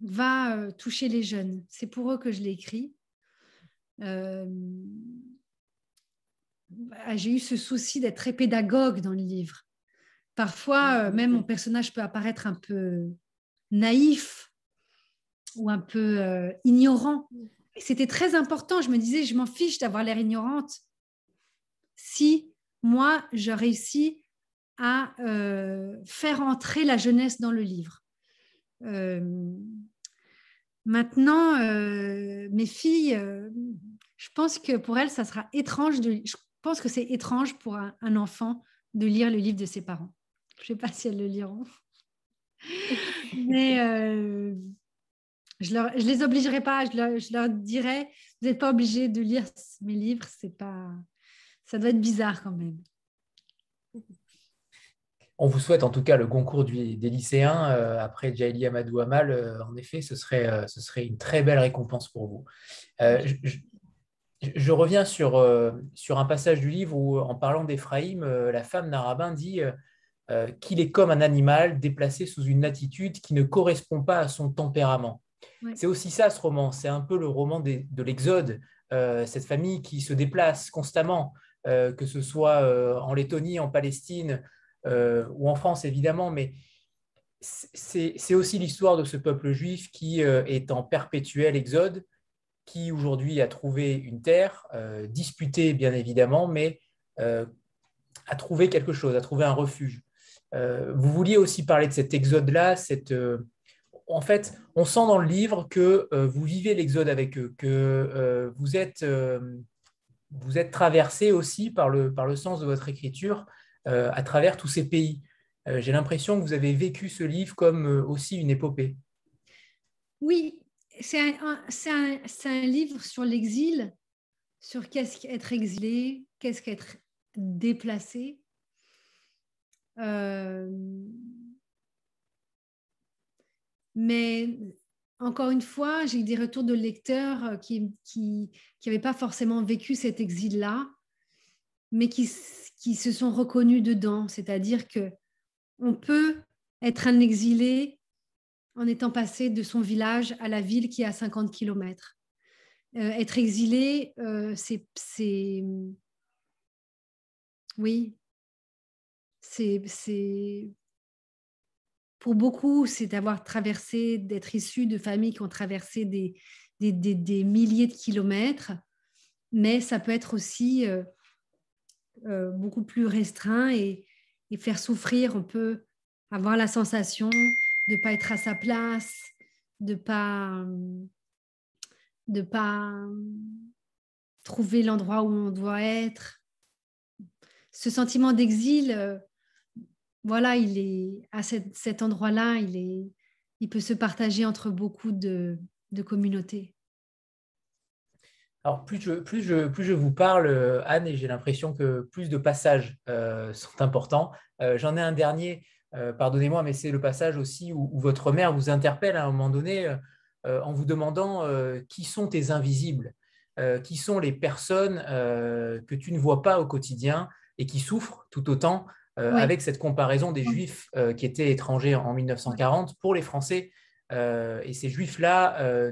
va toucher les jeunes. C'est pour eux que je l'ai écrit. Bah, j'ai eu ce souci d'être très pédagogue dans le livre. Parfois, même mon personnage peut apparaître un peu naïf ou un peu ignorant c'était très important. Je me disais, je m'en fiche d'avoir l'air ignorante si moi, je réussis à euh, faire entrer la jeunesse dans le livre. Euh, maintenant, euh, mes filles, je pense que pour elles, ça sera étrange. Je pense que c'est étrange pour un, enfant de lire le livre de ses parents. Je ne sais pas si elles le liront. Mais je ne les obligerai pas, je leur, dirai, vous n'êtes pas obligés de lire mes livres, c'est pas, ça doit être bizarre quand même. On vous souhaite en tout cas le concours des lycéens euh, après Jaili Amadou Amal. Euh, en effet, ce serait, euh, ce serait une très belle récompense pour vous. Je, reviens sur, sur un passage du livre où, en parlant d'Éphraïm, la femme d'Arabin dit qu'il est comme un animal déplacé sous une attitude qui ne correspond pas à son tempérament. C'est aussi ça ce roman, c'est un peu le roman de l'Exode, cette famille qui se déplace constamment, que ce soit euh, en Lettonie, en Palestine ou en France évidemment, mais c'est aussi l'histoire de ce peuple juif qui est en perpétuel exode, qui aujourd'hui a trouvé une terre, disputée bien évidemment, mais a trouvé quelque chose, a trouvé un refuge. vous vouliez aussi parler de cet exode-là, en fait, on sent dans le livre que euh, vous vivez l'exode avec eux, que euh, vous, êtes, euh, vous êtes traversé aussi par le, par le sens de votre écriture à travers tous ces pays. J'ai l'impression que vous avez vécu ce livre comme aussi une épopée. Oui, c'est un, un, un, livre sur l'exil, sur qu'est-ce qu'être exilé, qu'est-ce qu'être déplacé. Mais encore une fois, j'ai eu des retours de lecteurs euh, qui n'avaient pas forcément vécu cet exil-là, mais qui, se sont reconnus dedans. C'est-à-dire que on peut être un exilé en étant passé de son village à la ville qui est à 50 km. Euh, être exilé, euh, c'est... Oui, c'est pour beaucoup, c'est d'avoir traversé, d'être issu de familles qui ont traversé des, milliers de kilomètres, mais ça peut être aussi euh, euh, beaucoup plus restreint et, faire souffrir. On peut avoir la sensation de ne pas être à sa place, de de pas trouver l'endroit où on doit être. Ce sentiment d'exil, euh, voilà, il est à cet, endroit-là, il, est, il peut se partager entre beaucoup de, communautés. Alors, plus je, plus, je, plus je vous parle, euh, Anne, et j'ai l'impression que plus de passages euh, sont importants. Euh, j'en ai un dernier, pardonnez-moi, mais c'est le passage aussi où, votre mère vous interpelle à un moment donné en vous demandant qui sont tes invisibles, qui sont les personnes que tu ne vois pas au quotidien et qui souffrent tout autant euh, avec cette comparaison des Juifs euh, qui étaient étrangers en 1940 pour les Français. Euh, et ces Juifs-là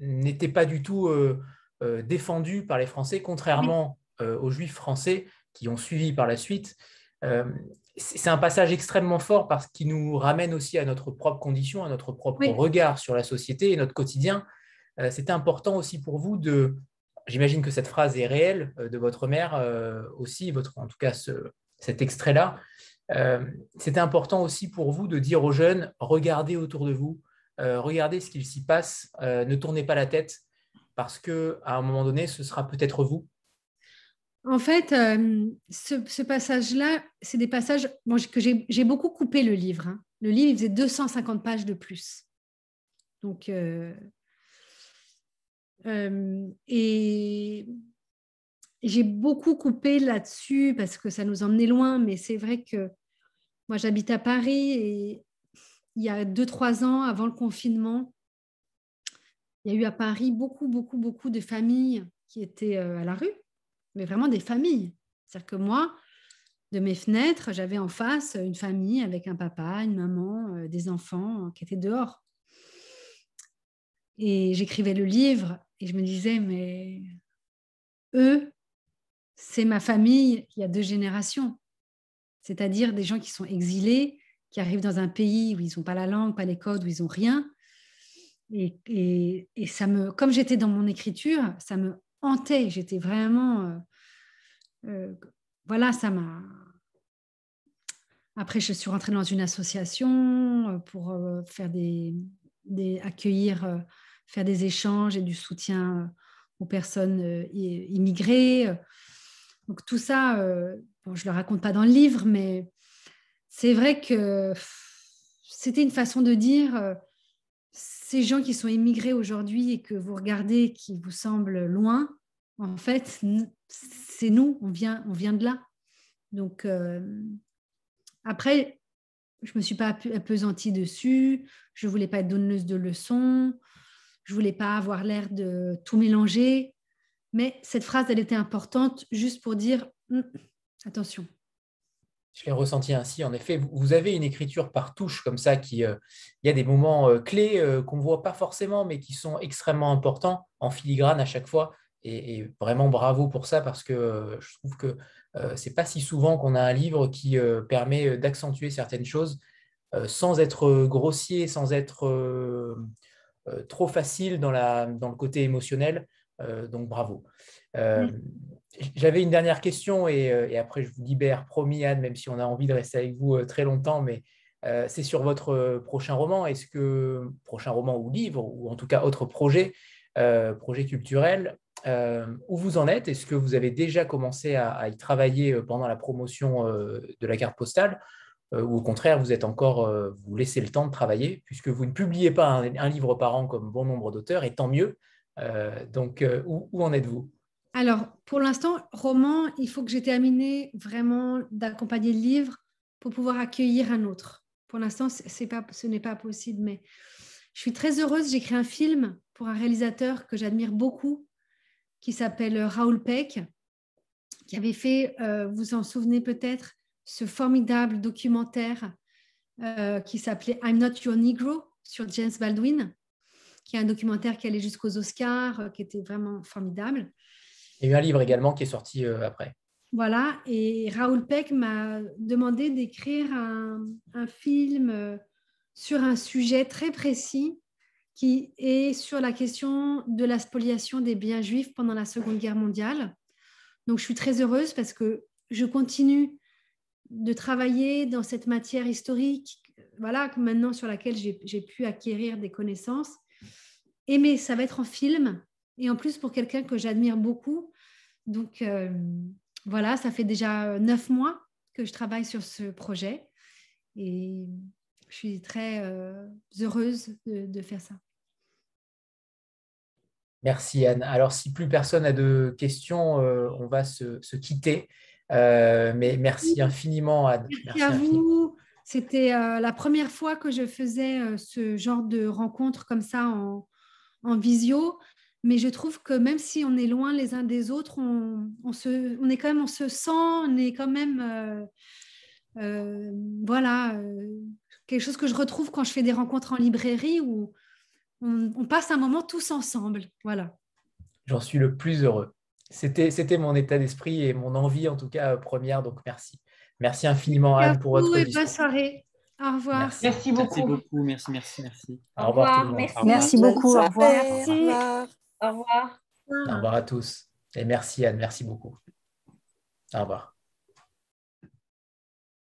n'étaient pas du tout défendus par les Français, contrairement aux Juifs français qui ont suivi par la suite. c'est un passage extrêmement fort parce qu'il nous ramène aussi à notre propre condition, à notre propre regard sur la société et notre quotidien. C'était important aussi pour vous de, j'imagine que cette phrase est réelle de votre mère aussi, votre, en tout cas ce, cet extrait-là, euh, c'était important aussi pour vous de dire aux jeunes, regardez autour de vous, euh, regardez ce qu'il s'y passe, euh, ne tournez pas la tête, parce qu'à un moment donné, ce sera peut-être vous. En fait, euh, ce, passage-là, c'est des passages que j'ai beaucoup coupé le livre. Hein. Le livre, il faisait 250 pages de plus. Donc, et j'ai beaucoup coupé là-dessus parce que ça nous emmenait loin, mais c'est vrai que moi, j'habite à Paris et il y a deux, trois ans, avant le confinement, il y a eu à Paris beaucoup, beaucoup, beaucoup de familles qui étaient à la rue mais vraiment des familles. C'est-à-dire que moi, de mes fenêtres, j'avais en face une famille avec un papa, une maman, euh, des enfants qui étaient dehors. Et j'écrivais le livre et je me disais, mais eux, c'est ma famille il y a deux générations. C'est-à-dire des gens qui sont exilés, qui arrivent dans un pays où ils n'ont pas la langue, pas les codes, où ils n'ont rien. Et, ça me, comme j'étais dans mon écriture, ça me hantait. J'étais vraiment. Euh, euh, voilà, ça m'a. Après, je suis rentrée dans une association euh, pour faire des accueillir, faire des échanges et du soutien aux personnes immigrées. Donc tout ça, bon, je ne le raconte pas dans le livre, mais c'est vrai que c'était une façon de dire ces gens qui sont immigrés aujourd'hui et que vous regardez, qui vous semblent loin, en fait, c'est nous, on vient, on vient de là. Donc, euh, après, je ne me suis pas appesantie dessus, je ne voulais pas être donneuse de leçons, je ne voulais pas avoir l'air de tout mélanger, mais cette phrase, elle était importante juste pour dire, hum, attention, je l'ai ressenti ainsi. En effet, vous avez une écriture par touche comme ça qui, euh, il y a des moments euh, clés euh, qu'on ne voit pas forcément, mais qui sont extrêmement importants en filigrane à chaque fois. Et, vraiment bravo pour ça parce que je trouve que c'est pas si souvent qu'on a un livre qui permet d'accentuer certaines choses sans être grossier, sans être trop facile dans, le côté émotionnel. Donc bravo. J'avais une dernière question euh, et, après je vous libère, promis Anne, même si on a envie de rester avec vous euh, très longtemps, mais euh, c'est sur votre prochain roman. Est-ce que, prochain roman ou livre, ou en tout cas autre projet, projet culturel, où vous en êtes? Est-ce que vous avez déjà commencé à, y travailler pendant la promotion de la carte postale ou au contraire, vous êtes encore, vous laissez le temps de travailler, puisque vous ne publiez pas un, livre par an comme bon nombre d'auteurs, et tant mieux. Donc, où en êtes-vous? Alors, pour l'instant, roman, il faut que j'ai terminé vraiment d'accompagner le livre pour pouvoir accueillir un autre. Pour l'instant, ce n'est pas possible, mais je suis très heureuse. J'ai écrit un film pour un réalisateur que j'admire beaucoup, qui s'appelle Raoul Peck, qui avait fait, euh, vous en souvenez peut-être, ce formidable documentaire euh, qui s'appelait I'm Not Your Negro sur James Baldwin, qui est un documentaire qui allait jusqu'aux Oscars, euh, qui était vraiment formidable. Il y a eu un livre également qui est sorti euh, après. Voilà, et Raoul Peck m'a demandé d'écrire un, film euh, sur un sujet très précis qui est sur la question de la spoliation des biens juifs pendant la Seconde Guerre mondiale. Donc je suis très heureuse parce que je continue de travailler dans cette matière historique, voilà, maintenant sur laquelle j'ai pu acquérir des connaissances. Et mais ça va être en film, et en plus pour quelqu'un que j'admire beaucoup. Donc euh, voilà, ça fait déjà neuf mois que je travaille sur ce projet et je suis très euh, heureuse de, faire ça. Merci Anne. Alors si plus personne n'a de questions, euh, on va se, quitter. mais merci infiniment Anne. Merci, à vous. C'était la première fois que je faisais ce genre de rencontre comme ça en, en visio mais je trouve que même si on est loin les uns des autres, on, se, on est quand même, on se sent, on est quand même, euh, euh, voilà, euh, quelque chose que je retrouve quand je fais des rencontres en librairie où on, passe un moment tous ensemble, voilà. J'en suis le plus heureux. C'était, c'était mon état d'esprit et mon envie en tout cas première, donc merci. Merci infiniment Anne pour votre et bonne soirée. Au revoir. Merci, beaucoup. Merci beaucoup. Merci, merci, merci. Au, revoir. Merci. merci beaucoup. Au revoir. Merci. Au revoir. Au revoir à tous. Et merci Anne, merci beaucoup. Au revoir.